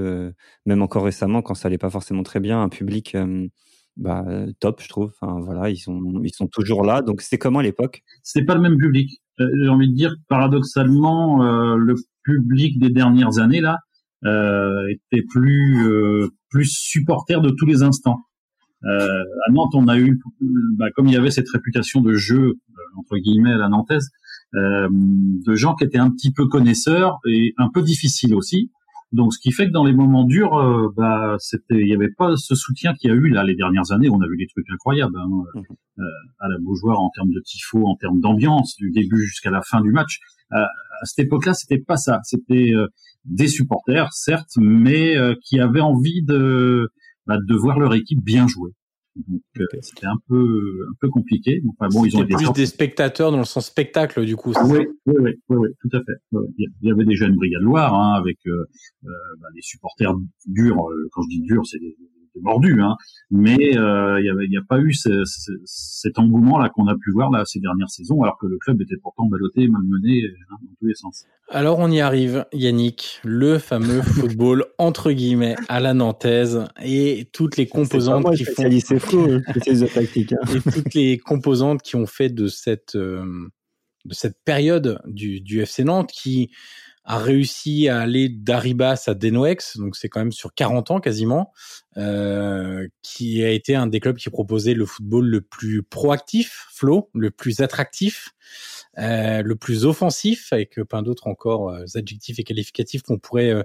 même encore récemment, quand ça allait pas forcément très bien, un public bah, top, je trouve. Enfin, voilà, ils sont, ils sont toujours là. Donc, c'était comment à l'époque? C'est pas le même public. Euh, j'ai envie de dire, paradoxalement, euh, le public des dernières années là euh, était plus, euh, plus supporter de tous les instants. Euh, à Nantes, on a eu, bah, comme il y avait cette réputation de jeu entre guillemets à la nantaise, de gens qui étaient un petit peu connaisseurs et un peu difficiles aussi. Donc, ce qui fait que dans les moments durs, euh, bah, c'était, il n'y avait pas ce soutien qu'il y a eu là les dernières années. On a vu des trucs incroyables hein, mhm. euh, à la Beaujoire en termes de tifo, en termes d'ambiance, du début jusqu'à la fin du match. Euh, à cette époque-là, c'était pas ça. C'était des supporters, certes, mais qui avaient envie de, bah, de voir leur équipe bien jouer. Donc euh, c'était un peu un peu compliqué. Enfin bon, ils ont plus des spectateurs dans le sens spectacle du coup. Oui, oui, oui, oui, tout à fait. Il y avait déjà une brigade Loire hein, avec euh, euh, bah, des supporters durs. Quand je dis durs, c'est des, mordu, hein. Mais euh, il n'y a pas eu cet engouement là qu'on a pu voir là ces dernières saisons, alors que le club était pourtant ballotté, malmené hein, dans tous les sens. Alors on y arrive, Yannick, le fameux <laughs> football entre guillemets à la nantaise et toutes les composantes qui font. Fou, hein. Hein. et toutes les composantes qui ont fait de cette euh, de cette période du, du FC Nantes qui a réussi à aller d'Aribas à Denoex, donc c'est quand même sur 40 ans quasiment, euh, qui a été un des clubs qui proposait le football le plus proactif, Flo, le plus attractif, euh, le plus offensif, avec plein d'autres encore euh, adjectifs et qualificatifs qu'on pourrait euh,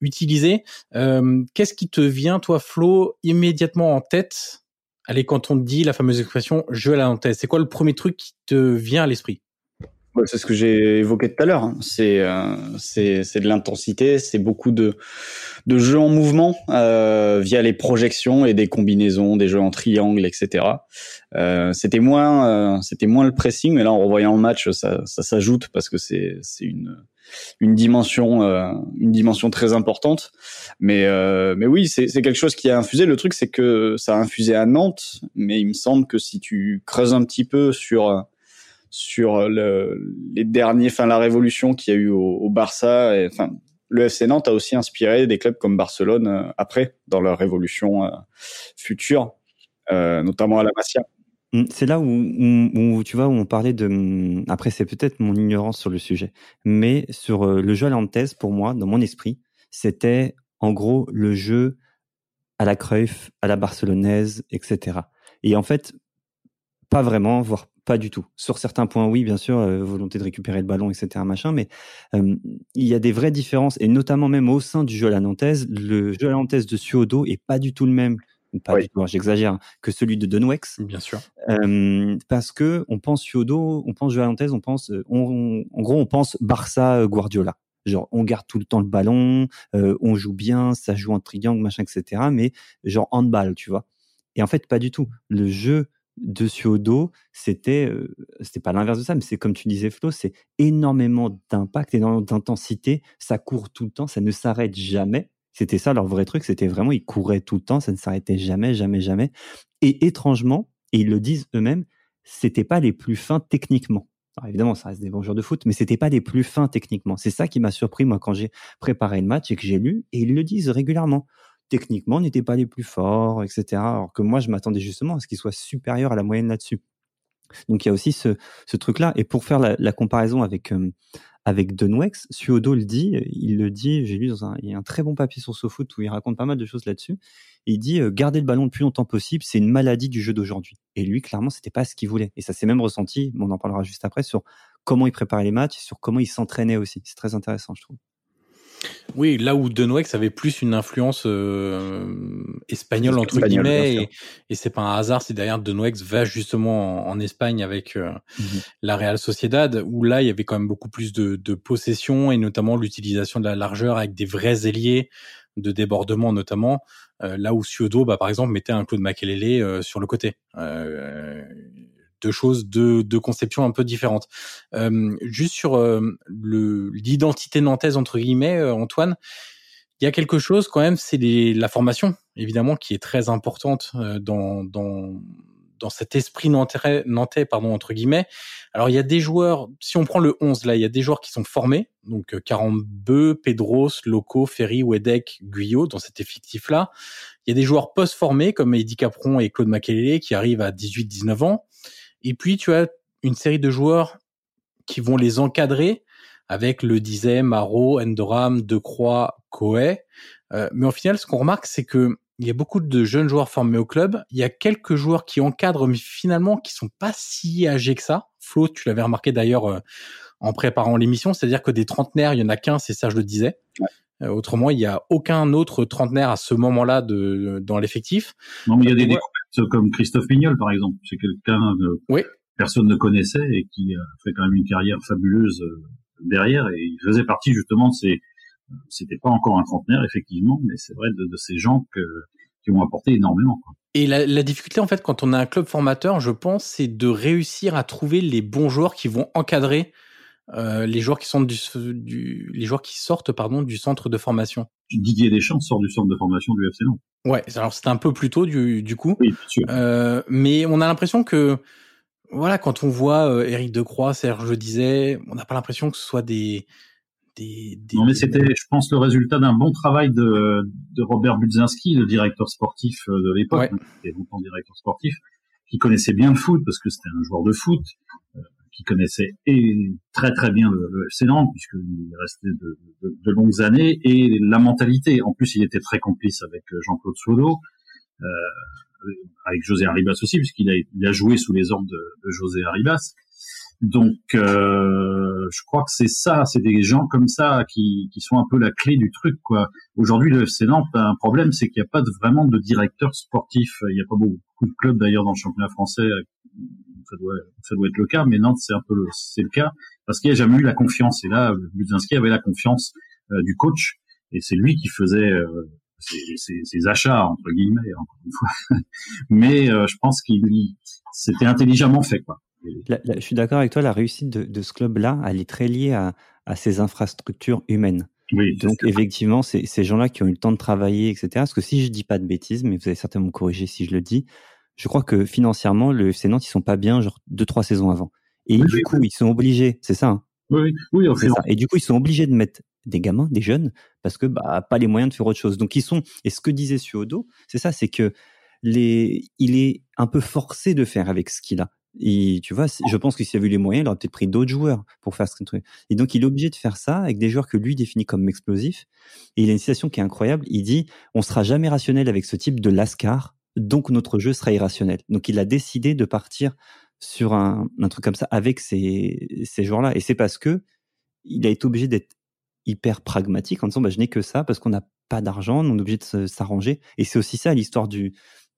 utiliser. Euh, qu'est-ce qui te vient, toi, Flo, immédiatement en tête? Allez, quand on te dit la fameuse expression « je la tête », c'est quoi le premier truc qui te vient à l'esprit? C'est ce que j'ai évoqué tout à l'heure. Hein. C'est euh, c'est de l'intensité, c'est beaucoup de de jeux en mouvement euh, via les projections et des combinaisons, des jeux en triangle, etc. Euh, c'était moins euh, c'était moins le pressing, mais là en revoyant le match, ça ça s'ajoute parce que c'est c'est une une dimension euh, une dimension très importante. Mais mais oui, c'est c'est quelque chose qui a infusé. Le truc, c'est que ça a infusé à Nantes, mais il me semble que si tu creuses un petit peu sur sur le, les derniers, enfin la révolution qu'il y a eu au, Barça. Enfin, le FC Nantes a aussi inspiré des clubs comme Barcelone euh, après dans leur révolution euh, future, euh, notamment à la Masia. Hum, c'est là où, tu vois où on parlait de. Hum, après, c'est peut-être mon ignorance sur le sujet, mais sur le jeu à pour moi, dans mon esprit, c'était en gros le jeu à la Cruyff, à la barcelonaise, etc. Et en fait, pas vraiment, voire pas du tout. Sur certains points, oui, bien sûr, euh, volonté de récupérer le ballon, etc., machin, mais euh, il y a des vraies différences, et notamment même au sein du jeu à la nantaise, le jeu à la nantaise de Suodo est pas du tout le même, pas du tout, j'exagère, hein, que celui de Dunwex. Bien sûr. Euh, parce que on pense Suodo, on pense jeu à la nantaise, on pense, on, en gros, on pense Barça Guardiola. Genre, on garde tout le temps le ballon, on joue bien, ça joue en triangle, machin, etc., mais genre handball, tu vois. Et en fait, pas du tout. Le jeu dessus au dos, c'était euh, c'était pas l'inverse de ça, mais c'est comme tu disais Flo, c'est énormément d'impact, énormément d'intensité, ça court tout le temps, ça ne s'arrête jamais. C'était ça leur vrai truc, c'était vraiment ils couraient tout le temps, ça ne s'arrêtait jamais, jamais, jamais. Et étrangement, et ils le disent eux-mêmes, c'était pas les plus fins techniquement. Alors évidemment, ça reste des bons joueurs de foot, mais c'était pas les plus fins techniquement. C'est ça qui m'a surpris moi quand j'ai préparé le match et que j'ai lu, et ils le disent régulièrement techniquement n'étaient pas les plus forts, etc. Alors que moi, je m'attendais justement à ce qu'ils soient supérieurs à la moyenne là-dessus. Donc il y a aussi ce, truc-là. Et pour faire la, comparaison avec euh, avec Dunwex, Suodo le dit, il le dit, j'ai lu dans un, y a un très bon papier sur SoFoot où il raconte pas mal de choses là-dessus. Il dit euh, garder le ballon le plus longtemps possible, c'est une maladie du jeu d'aujourd'hui. Et lui, clairement, c'était pas ce qu'il voulait. Et ça s'est même ressenti, on en parlera juste après, sur comment il préparait les matchs, sur comment il s'entraînait aussi. C'est très intéressant, je trouve. Oui, là où Denwex avait plus une influence euh, espagnole entre guillemets, et, et c'est pas un hasard si derrière Denwex va justement en, Espagne avec euh, mhm. la Real Sociedad, où là il y avait quand même beaucoup plus de, de possession et notamment l'utilisation de la largeur avec des vrais ailiers de débordement notamment, euh, là où Suodo, bah, par exemple, mettait un Claude Makelele sur le côté deux choses, deux, deux conceptions un peu différentes. Euh, juste sur euh, l'identité nantaise entre guillemets, euh, Antoine, il y a quelque chose quand même, c'est la formation évidemment qui est très importante euh, dans dans dans cet esprit nantais, nantais pardon entre guillemets. Alors il y a des joueurs, si on prend le 11 là, il y a des joueurs qui sont formés, donc Carambeu, Pedros, Loco, Ferry, Wedek, Guyot dans cet effectif là. Il y a des joueurs post-formés comme Eddie Capron et Claude Makelele qui arrivent à 18-19 ans. Et puis, tu as une série de joueurs qui vont les encadrer avec le Dizem, Maro, Endoram, Decroix, Coe. Euh, mais au final, ce qu'on remarque, c'est que il y a beaucoup de jeunes joueurs formés au club. Il y a quelques joueurs qui encadrent, mais finalement qui sont pas si âgés que ça. Flo, tu l'avais remarqué d'ailleurs euh, en préparant l'émission, c'est-à-dire que des trentenaires, il y en a qu'un, c'est ça, je le disais. Autrement, il y a aucun autre trentenaire à ce moment-là de, dans l'effectif. Non, mais il y a des découvertes comme Christophe Pignol, par exemple. C'est quelqu'un que oui. personne ne connaissait et qui a fait quand même une carrière fabuleuse euh, derrière. Et il faisait partie justement de ces. C'était pas encore un trentenaire, effectivement, mais c'est vrai de, de, ces gens que, qui ont apporté énormément. Quoi. Et la, la, difficulté, en fait, quand on a un club formateur, je pense, c'est de réussir à trouver les bons joueurs qui vont encadrer euh, les joueurs qui sont du, du, les joueurs qui sortent pardon du centre de formation. Didier Deschamps sort du centre de formation du FC Nantes. Ouais, alors c'était un peu plus tôt du, du coup. Oui, bien sûr. Euh, mais on a l'impression que voilà, quand on voit euh, Eric Decroix, Serge je disais, on n'a pas l'impression que ce soit des, des, des... Non, mais c'était, je pense, le résultat d'un bon travail de, de Robert Budzinski, le directeur sportif de l'époque, ouais. qui était longtemps directeur sportif, qui connaissait bien le foot parce que c'était un joueur de foot, qui connaissait très très bien le, le Nantes puisqu'il est resté de, longues années et la mentalité. En plus, il était très complice avec euh, Jean-Claude Sodo, euh, avec José Arribas aussi puisqu'il a, joué sous les ordres de José Arribas. Donc, euh, je crois que c'est ça, c'est des gens comme ça qui, qui sont un peu la clé du truc, quoi. Aujourd'hui, le FC Nantes a un problème, c'est qu'il n'y a pas de, vraiment de directeur sportif. Il n'y a pas beaucoup de clubs d'ailleurs dans le championnat français ça doit, ça doit être le cas, mais Nantes, c'est un peu le, c'est le cas, parce qu'il n'y a jamais eu la confiance. Et là, Budzinski avait la confiance euh, du coach, et c'est lui qui faisait euh, ses, ses, ses, achats, entre guillemets, encore une fois. <laughs> mais euh, je pense qu'il c'était intelligemment fait, quoi. Je suis d'accord avec toi, la réussite de, de ce club-là, elle est très liée à, à ses infrastructures humaines. Oui, Donc effectivement, c'est ces gens-là qui ont eu le temps de travailler, etc. Parce que si je dis pas de bêtises, mais vous allez certainement me corriger si je le dis, je crois que financièrement, le FC Nantes, ils sont pas bien, genre deux, trois saisons avant. Et oui, du oui, coup, ils sont obligés, c'est ça, hein Oui, oui, ça. Et du coup, ils sont obligés de mettre des gamins, des jeunes, parce que bah pas les moyens de faire autre chose. Donc ils sont. Et ce que disait Suodo, c'est ça, c'est que les, il est un peu forcé de faire avec ce qu'il a. Et tu vois, je pense que s'il avait eu les moyens, il aurait peut-être pris d'autres joueurs pour faire ce truc. Et donc, il est obligé de faire ça avec des joueurs que lui définit comme explosifs. Et il a une citation qui est incroyable. Il dit, on sera jamais rationnel avec ce type de lascar donc notre jeu sera irrationnel. Donc il a décidé de partir sur un, truc comme ça avec ces, ces joueurs-là. Et c'est parce que il a été obligé d'être hyper pragmatique en disant bah, je n'ai que ça parce qu'on n'a pas d'argent, on est obligé de s'arranger. Et c'est aussi ça l'histoire du,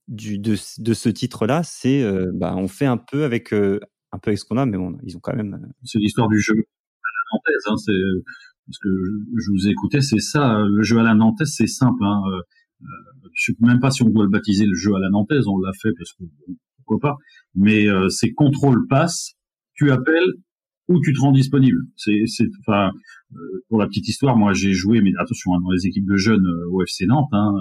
du, de, de ce titre-là, c'est euh, bah, on fait un peu avec, euh, un peu avec ce qu'on a, mais bon, ils ont quand même. Euh, c'est l'histoire du jeu à la Nantaise, hein, c'est parce que je, vous écoutais, c'est ça. Le jeu à la Nantaise, c'est simple. Hein, je sais même pas si on doit le baptiser le jeu à la Nantaise, on l'a fait parce que pourquoi pas. Mais c'est contrôle passe, tu appelles ou tu te rends disponible. C'est, c'est, enfin, pour la petite histoire, moi j'ai joué, mais attention, hein, dans les équipes de jeunes au FC Nantes. Hein,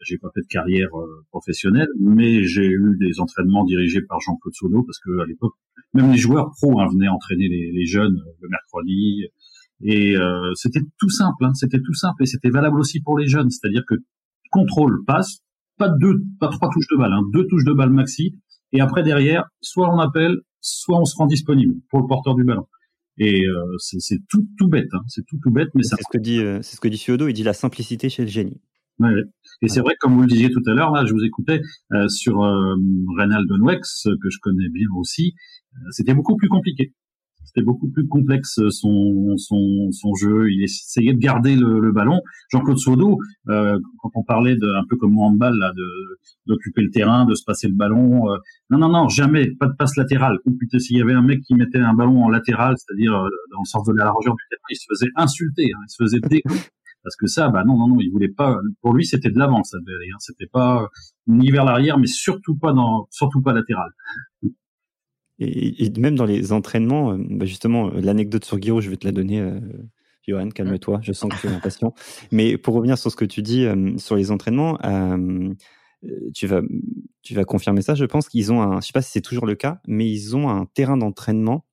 j'ai pas fait de carrière euh, professionnelle, mais j'ai eu des entraînements dirigés par Jean-Claude Sono parce que à l'époque, même les joueurs pros hein, venaient entraîner les, les, jeunes euh, le mercredi. Et euh, c'était tout simple, hein, c'était tout simple et c'était valable aussi pour les jeunes, c'est-à-dire que contrôle passe, pas deux, pas trois touches de balle, hein, deux touches de balle maxi, et après derrière, soit on appelle, soit on se rend disponible pour le porteur du ballon. Et euh, c'est tout tout bête, hein, c'est tout tout bête, mais c'est ce que dit c'est ce que dit Fiodo, il dit la simplicité chez le génie. Ouais, et c'est vrai, comme vous le disiez tout à l'heure, là, je vous écoutais euh, sur euh, Reynald Nwex, que je connais bien aussi, euh, c'était beaucoup plus compliqué. C'était beaucoup plus complexe euh, son, son, son jeu. Il essayait de garder le, le ballon. Jean-Claude Saudo, euh, quand on parlait de, un peu comme moi en balle, là, de d'occuper le terrain, de se passer le ballon. non, non, non, jamais, pas de passe latérale. Ou s'il y avait un mec qui mettait un ballon en latéral, c'est-à-dire dans le sens de la largeur du terrain, il se faisait insulter, hein, il se faisait découper. <laughs> Parce que ça, bah non, non, non, il voulait pas. Pour lui, c'était de l'avant, ça devait aller. Hein. C'était pas ni vers l'arrière, mais surtout pas dans, surtout pas latéral. Et, même dans les entraînements, euh, bah justement, euh, l'anecdote sur Guillaume, je vais te la donner. Euh, Johan, calme-toi, je sens que tu es impatient. Mais pour revenir sur ce que tu dis euh, sur les entraînements, tu vas, tu vas confirmer ça. Je pense qu'ils ont un, je sais pas si c'est toujours le cas, mais ils ont un terrain d'entraînement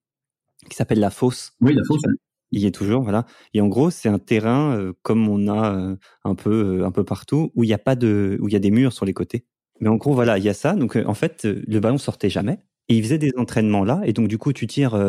qui s'appelle la fosse. Oui, la fosse. Il y est toujours, voilà. Et en gros, c'est un terrain euh, comme on a euh, un peu euh, un peu partout où il y a pas de où il y a des murs sur les côtés. Mais en gros, voilà, il y a ça. Donc en fait, le ballon sortait jamais. Et il faisait des entraînements là, et donc du coup tu tires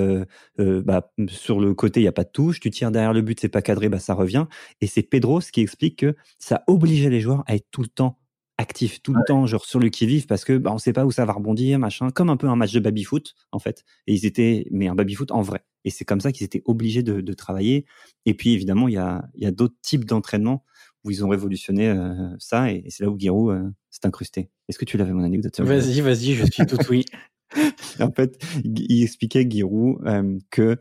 bah, sur le côté, il y a pas de touche, tu tires derrière le but, c'est pas cadré, bah ça revient. Et c'est Pedro ce qui explique que ça obligeait les joueurs à être tout le temps actifs, tout le temps genre sur le qui vive parce que bah on sait pas où ça va rebondir, machin, comme un peu un match de baby foot en fait. Et ils étaient, mais un baby foot en vrai. Et c'est comme ça qu'ils étaient obligés de, de, travailler. Et puis évidemment, il y a, y a d'autres types d'entraînement où ils ont révolutionné euh, ça. Et, c'est là où Giroud euh, s'est incrusté. Est-ce que tu l'avais mon anecdote Vas-y, vas-y, je suis tout oui. <laughs> en fait, il expliquait Giroud euh, que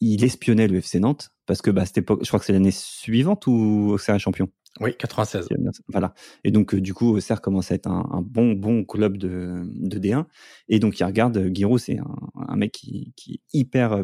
il espionnait le FC Nantes parce que bah, à cette époque, je crois que c'est l'année suivante où Auxerre est champion? Oui, 96. Voilà. Et donc, euh, du coup, Auxerre commence à être un, un, bon, bon club de, de D1. Et donc, il regarde, euh, Giroud, c'est un, un, mec qui, qui est hyper, euh,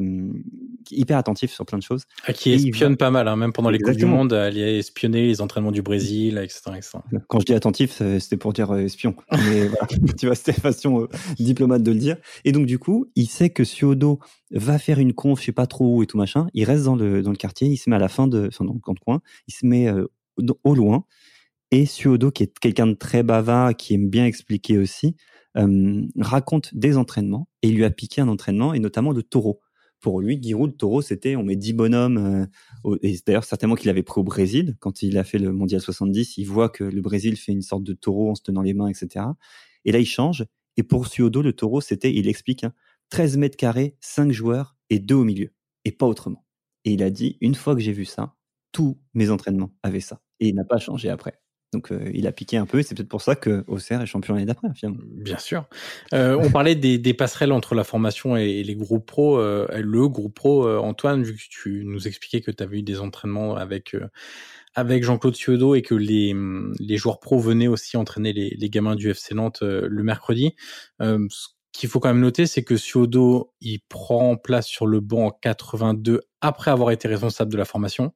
qui est hyper attentif sur plein de choses. Ah, qui espionne pas mal, hein, même pendant les Coupes du Monde, il a espionné les entraînements du Brésil, etc. etc. Quand je dis attentif, c'était pour dire espion. Mais <laughs> voilà, tu vois, c'était façon diplomate de le dire. Et donc, du coup, il sait que Siodo va faire une conf, je sais pas trop où et tout machin. Il reste dans le, dans le quartier, il se met à la fin de, enfin, dans le camp de coin, il se met au loin. Et Suodo, qui est quelqu'un de très bavard, qui aime bien expliquer aussi, raconte des entraînements et il lui a piqué un entraînement et notamment le taureau. Pour lui, Giroud, le taureau, c'était on met 10 bonhommes. Euh, et d'ailleurs, certainement qu'il avait pris au Brésil quand il a fait le mondial 70. Il voit que le Brésil fait une sorte de taureau en se tenant les mains, etc. Et là, il change. Et pour Suodo, le taureau, c'était, il explique, 13 hein, mètres carrés, 5 joueurs et 2 au milieu. Et pas autrement. Et il a dit, une fois que j'ai vu ça, tous mes entraînements avaient ça. Et il n'a pas changé après. Donc euh, il a piqué un peu et c'est peut-être pour ça que Auxerre est champion l'année d'après finalement. Bien sûr. Euh, on parlait des, des, passerelles entre la formation et, les groupes pro. Euh, le groupe pro, euh, Antoine, vu que tu nous expliquais que tu avais eu des entraînements avec euh, avec Jean-Claude Thieudeau et que les, les joueurs pro venaient aussi entraîner les, les gamins du FC Nantes le mercredi. ce qu'il faut quand même noter, c'est que Thieudeau, il prend place sur le banc en 82 après avoir été responsable de la formation.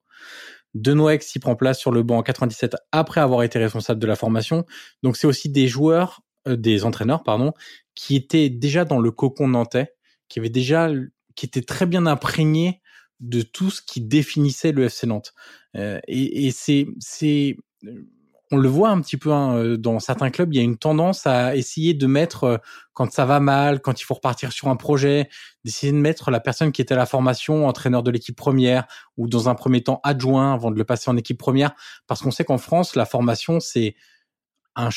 Denoix y prend place sur le banc en 97 après avoir été responsable de la formation. Donc c'est aussi des joueurs, euh, des entraîneurs, pardon, qui étaient déjà dans le cocon nantais, qui avaient déjà, étaient très bien imprégnés de tout ce qui définissait le FC Nantes. Euh, et, c'est, c'est, on le voit un petit peu hein, euh, dans certains clubs, il y a une tendance à essayer de mettre euh, quand ça va mal, quand il faut repartir sur un projet, d'essayer de mettre la personne qui était à la formation entraîneur de l'équipe première ou dans un premier temps adjoint avant de le passer en équipe première, parce qu'on sait qu'en France la formation c'est un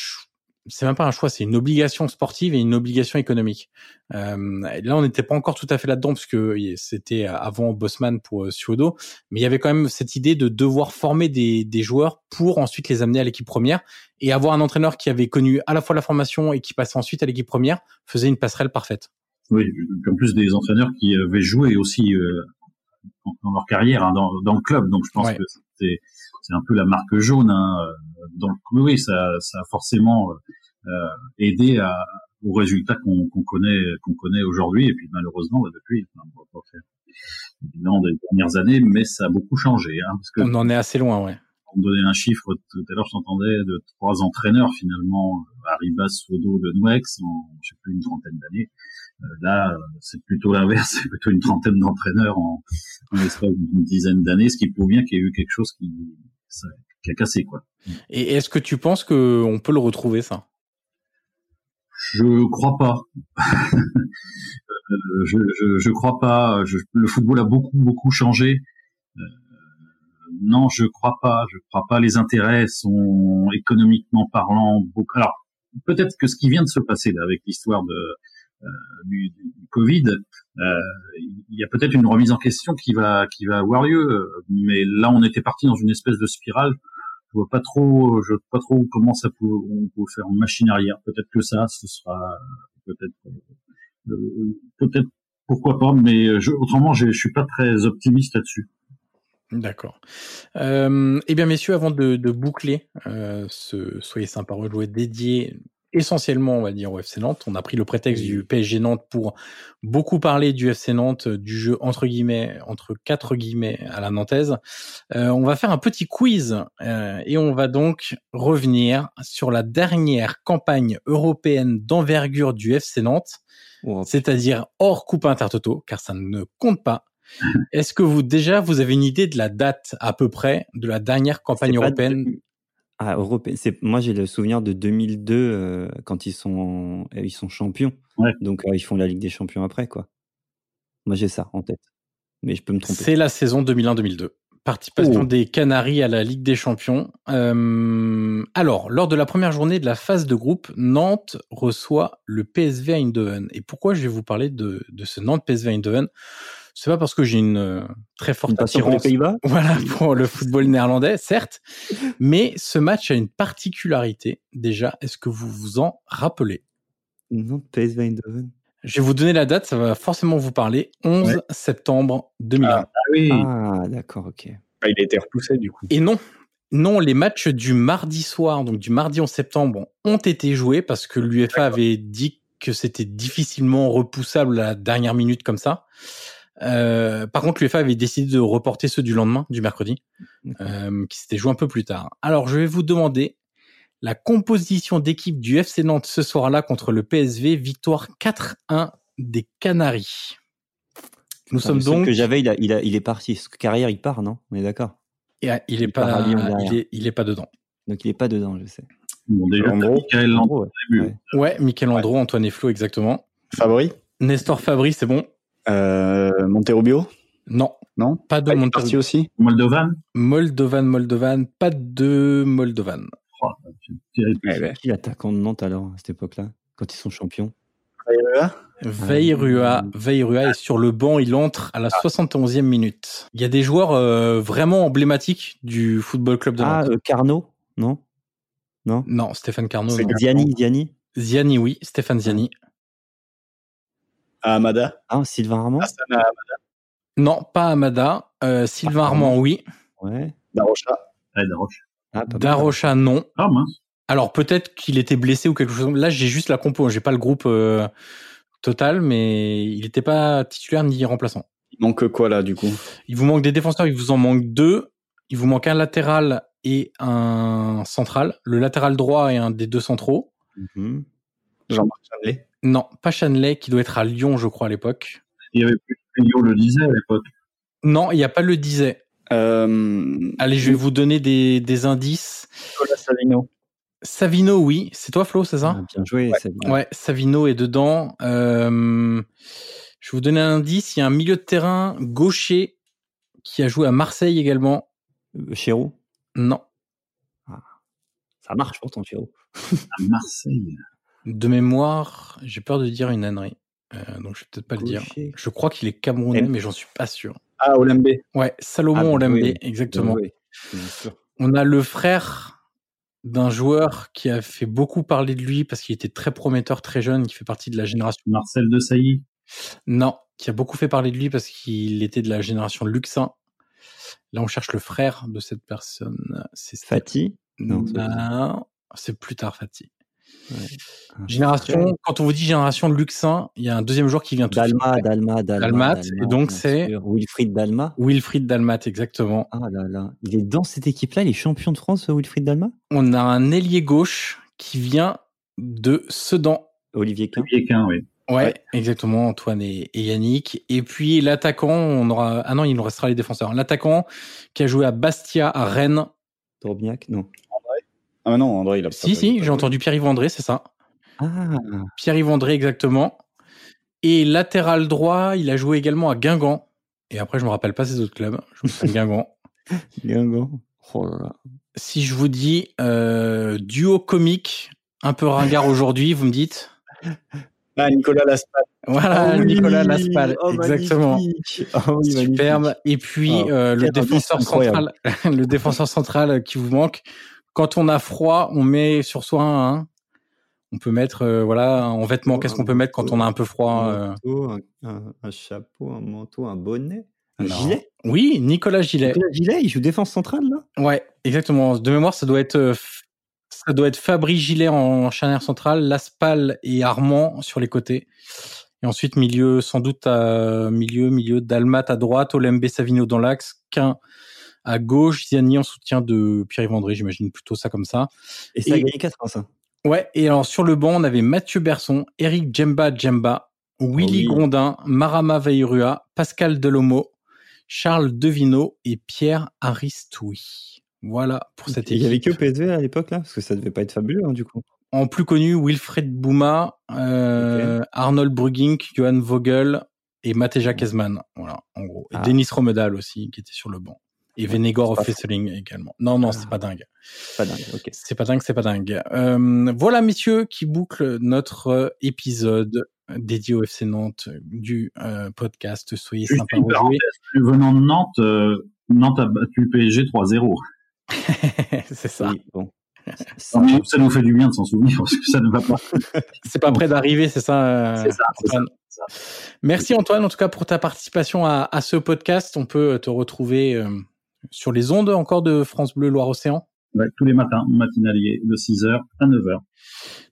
c'est même pas un choix, c'est une obligation sportive et une obligation économique. Euh, là, on n'était pas encore tout à fait là-dedans parce que c'était avant Bosman pour euh, Suodo, mais il y avait quand même cette idée de devoir former des, des joueurs pour ensuite les amener à l'équipe première et avoir un entraîneur qui avait connu à la fois la formation et qui passait ensuite à l'équipe première faisait une passerelle parfaite. Oui, en plus des entraîneurs qui avaient joué aussi euh, dans leur carrière hein, dans, dans, le club, donc je pense que c'est c'est un peu la marque jaune. Hein, donc oui, ça, ça a forcément euh, aidé à, aux résultats qu'on qu'on connaît qu'on connaît aujourd'hui. Et puis malheureusement, bah, depuis, on va pas faire le bilan des dernières années, mais ça a beaucoup changé. Hein, parce que on en est assez loin, ouais. On donnait un chiffre tout à l'heure, j'entendais de trois entraîneurs finalement, Arribas, Sodo, de Nouex, en je sais plus une trentaine d'années. Euh, là, c'est plutôt l'inverse, <laughs> c'est plutôt une trentaine d'entraîneurs en, en l'espace d'une dizaine d'années, ce qui prouve bien qu'il y a eu quelque chose qui, qui a cassé quoi. Et est-ce que tu penses qu'on peut le retrouver ça? Je crois pas. <laughs> Euh, je, je, je, crois pas. Je, le football a beaucoup beaucoup changé. Euh, non, je crois pas. Je crois pas. Les intérêts sont économiquement parlant beaucoup. Alors peut-être que ce qui vient de se passer là avec l'histoire de euh, du, du, Covid, euh, il y a peut-être une remise en question qui va qui va avoir lieu. Mais là, on était parti dans une espèce de spirale. Je vois pas trop, je vois pas trop comment ça peut on peut faire machine arrière. Peut-être que ça, ce sera peut-être euh, peut-être pourquoi pas. Mais je, autrement, je, je suis pas très optimiste là-dessus. D'accord. Euh, eh bien, messieurs, avant de, de boucler euh, ce Soyez sympa rejouer dédié essentiellement, on va dire, au FC Nantes. On a pris le prétexte du PSG Nantes pour beaucoup parler du FC Nantes, du jeu entre guillemets, entre quatre guillemets à la nantaise. Euh, on va faire un petit quiz euh, et on va donc revenir sur la dernière campagne européenne d'envergure du FC Nantes, c'est-à-dire hors Coupe Intertoto, car ça ne compte pas. <laughs> Est-ce que vous déjà vous avez une idée de la date à peu près de la dernière campagne européenne ah, européen. C'est moi j'ai le souvenir de 2002 euh, quand ils sont ils sont champions. Ouais. Donc euh, ils font la Ligue des Champions après quoi. Moi j'ai ça en tête. Mais je peux me tromper. C'est la saison 2001-2002. Participation oh. des Canaries à la Ligue des Champions. Euh, alors, lors de la première journée de la phase de groupe, Nantes reçoit le PSV Eindhoven. Et pourquoi je vais vous parler de, de ce Nantes PSV Eindhoven? C'est pas parce que j'ai une euh, très forte une attirance pour les Pays-Bas <laughs> voilà pour le football néerlandais certes <laughs> mais ce match a une particularité déjà est-ce que vous vous en rappelez? Non PSV Eindhoven. Je vais vous donner la date ça va forcément vous parler. 11 ouais. septembre 2001 ah, ah oui. Ah d'accord ok. Ah, il a été repoussé du coup. Et non non, les matchs du mardi soir, donc du mardi 11 septembre, ont été joués parce que l'UEFA avait dit que c'était difficilement repoussable à la dernière minute comme ça. Euh, par contre, l'UEFA avait décidé de reporter ceux du lendemain, du mercredi, euh, qui s'était joué un peu plus tard. Alors, je vais vous demander la composition d'équipe du FC Nantes ce soir-là contre le PSV, victoire 4-1 des Canaries. Nous ah, sommes donc que j'avais, il, a, il, a, il est parti. Ce carrière, il part, non? On est d'accord? Il, il est il pas, il est, il est pas dedans. Donc il est pas dedans, je sais. Bon, déjà, Michael Landreau. Ouais, ouais Michael Landreau, Antoine et Flo, exactement. Fabri. Nestor Fabri, c'est bon. Euh, Monterubio Non. Non? Pas de Monterubio. parti aussi? Moldovan? Moldovan, Moldovan. Pas de Moldovan. Oh, ouais. Qui attaquant de Nantes alors à cette époque-là, quand ils sont champions? Veirua Veirua, Veirua est sur le banc, il entre à la 71e minute. Il y a des joueurs euh, vraiment emblématiques du Football Club de Nantes. Ah, euh, Carnot Non? Non? Non, Stéphane Carnot. C'est Ziani, Ziani Ziani, oui, Stéphane Ziani. À Amada? Ah, Sylvain Armand? Amada Non, pas Amada. Euh, Sylvain ah, Armand, oui. Ouais. Darocha Ouais, Darocha. Ah, Darocha, non. Ah, mince. Alors, peut-être qu'il était blessé ou quelque chose. Là, j'ai juste la compo. J'ai pas le groupe euh, total, mais il n'était pas titulaire ni remplaçant. Il manque quoi, là, du coup? Il vous manque des défenseurs. Il vous en manque deux. Il vous manque un latéral et un central. Le latéral droit et un des deux centraux. Mm -hmm. Jean-Marc Chandelet non, pas Chanley, qui doit être à Lyon, je crois, à l'époque. Il y avait plus Lyon le disait à l'époque. Non, il n'y a pas le disait. Euh... Allez, je vais vous donner des, des indices. Nicolas Savino. Savino, oui. C'est toi, Flo, c'est ça? Ah, Bien joué, ouais. Savino. Ouais, Savino est dedans. Euh... Je vais vous donner un indice. Il y a un milieu de terrain gaucher qui a joué à Marseille également. Euh, Chéroux Non. Ah, Ça marche pourton, Pierrot. à Marseille. De mémoire, j'ai peur de dire une ânerie. Euh, donc je vais peut-être pas le dire. Je crois qu'il est camerounais, mais j'en suis pas sûr. Ah, Olembe. Ouais, Salomon ah, Olembe, exactement. On a le frère d'un joueur qui a fait beaucoup parler de lui parce qu'il était très prometteur, très jeune, qui fait partie de la génération. Marcel de Sailly Non, qui a beaucoup fait parler de lui parce qu'il était de la génération Luxin. Là, on cherche le frère de cette personne. C'est Fatih? Non, c'est plus tard Fatih. Génération, quand on vous dit génération Luxin, il y a un deuxième joueur qui vient tout Dalma, Dalma, Dalma, Dalmat, et donc c'est Wilfried Dalma. Wilfried Dalmat, exactement. Ah là là, il est dans cette équipe-là, il est champion de France, Wilfried Dalma? On a un ailier gauche qui vient de Sedan. Olivier Quin. Olivier Quin, oui. Ouais, exactement, Antoine et, Yannick. Et puis l'attaquant, on aura. Ah non, il nous restera les défenseurs. L'attaquant qui a joué à Bastia, à Rennes. Drobniak, non. Ah non, André, il a Si, si, j'ai entendu Pierre-Yves André, c'est ça. Ah. Pierre-Yves André, exactement. Et latéral droit, il a joué également à Guingamp. Et après, je me rappelle pas ses autres clubs. Je me souviens Guingamp. <laughs> Guingamp. Oh si je vous dis euh, duo comique, un peu ringard <laughs> aujourd'hui, vous me dites? Ah, Nicolas Laspal. Voilà, oh Nicolas Laspal, oh, exactement. Oh, Superbe. Et puis euh, le défenseur central, <laughs> le défenseur central qui vous manque, quand on a froid, on met sur soi un. On peut mettre, euh, voilà, en vêtements, qu'est-ce qu'on peut mettre quand on a un peu froid un, euh? un, chapeau, un manteau, un bonnet, un gilet? Oui, Nicolas Gilet. Nicolas Gilet, il joue défense centrale, là? Ouais, exactement. De mémoire, ça doit être, euh, ça doit être Fabri Gilet en charnière centrale, Laspal et Armand sur les côtés. Et ensuite, milieu, sans doute, à milieu, milieu, Dalmat à droite, Olembe Savino dans l'axe, qu'un à gauche, Ziani en soutien de Pierre-Yves André, j'imagine plutôt ça comme ça. Et ça a gagné 4 ça. Ouais, et alors sur le banc, on avait Mathieu Berson, Eric Djemba Djemba, Willy Grondin, Marama Veirua, Pascal Delomo, Charles Devino et Pierre Aristoui. Voilà pour cette équipe. Il y avait que PSV à l'époque là Parce que ça devait pas être fabuleux hein, du coup. En plus connu, Wilfred Bouma, euh, Arnold Brugink, Johan Vogel et Mateja Kezman. Voilà, en gros. Et ah. Denis Romedal aussi, qui était sur le banc. Et Venegor of Fesseling également. Non, non, c'est ah. pas dingue. Pas dingue, ok. C'est pas dingue, c'est pas dingue. Euh, voilà, messieurs, qui boucle notre euh, épisode dédié au FC Nantes du euh, podcast. Soyez sympas Venant de Nantes, Nantes a battu le PSG 3-0. <laughs> c'est ça. bon. Ça, ça, nous fait du bien de s'en souvenir parce que ça ne va pas. <laughs> c'est pas près d'arriver, c'est ça, c'est ça, ça, Merci Antoine, en tout cas, pour ta participation à, à ce podcast. On peut te retrouver sur les ondes encore de France Bleu Loire-Océan ouais, tous les matins, matinalier, de 6h à 9h.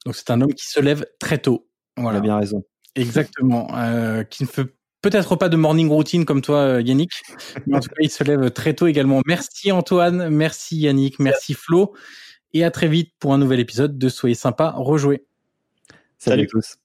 Donc c'est un homme qui se lève très tôt. Voilà. Il a bien raison. Exactement. Euh, qui ne fait peut-être pas de morning routine comme toi, euh, Yannick, mais en tout cas, il se lève très tôt également. Merci Antoine, merci Yannick, merci Flo, et à très vite pour un nouvel épisode de Soyez sympa, rejouer. Salut, Salut tous.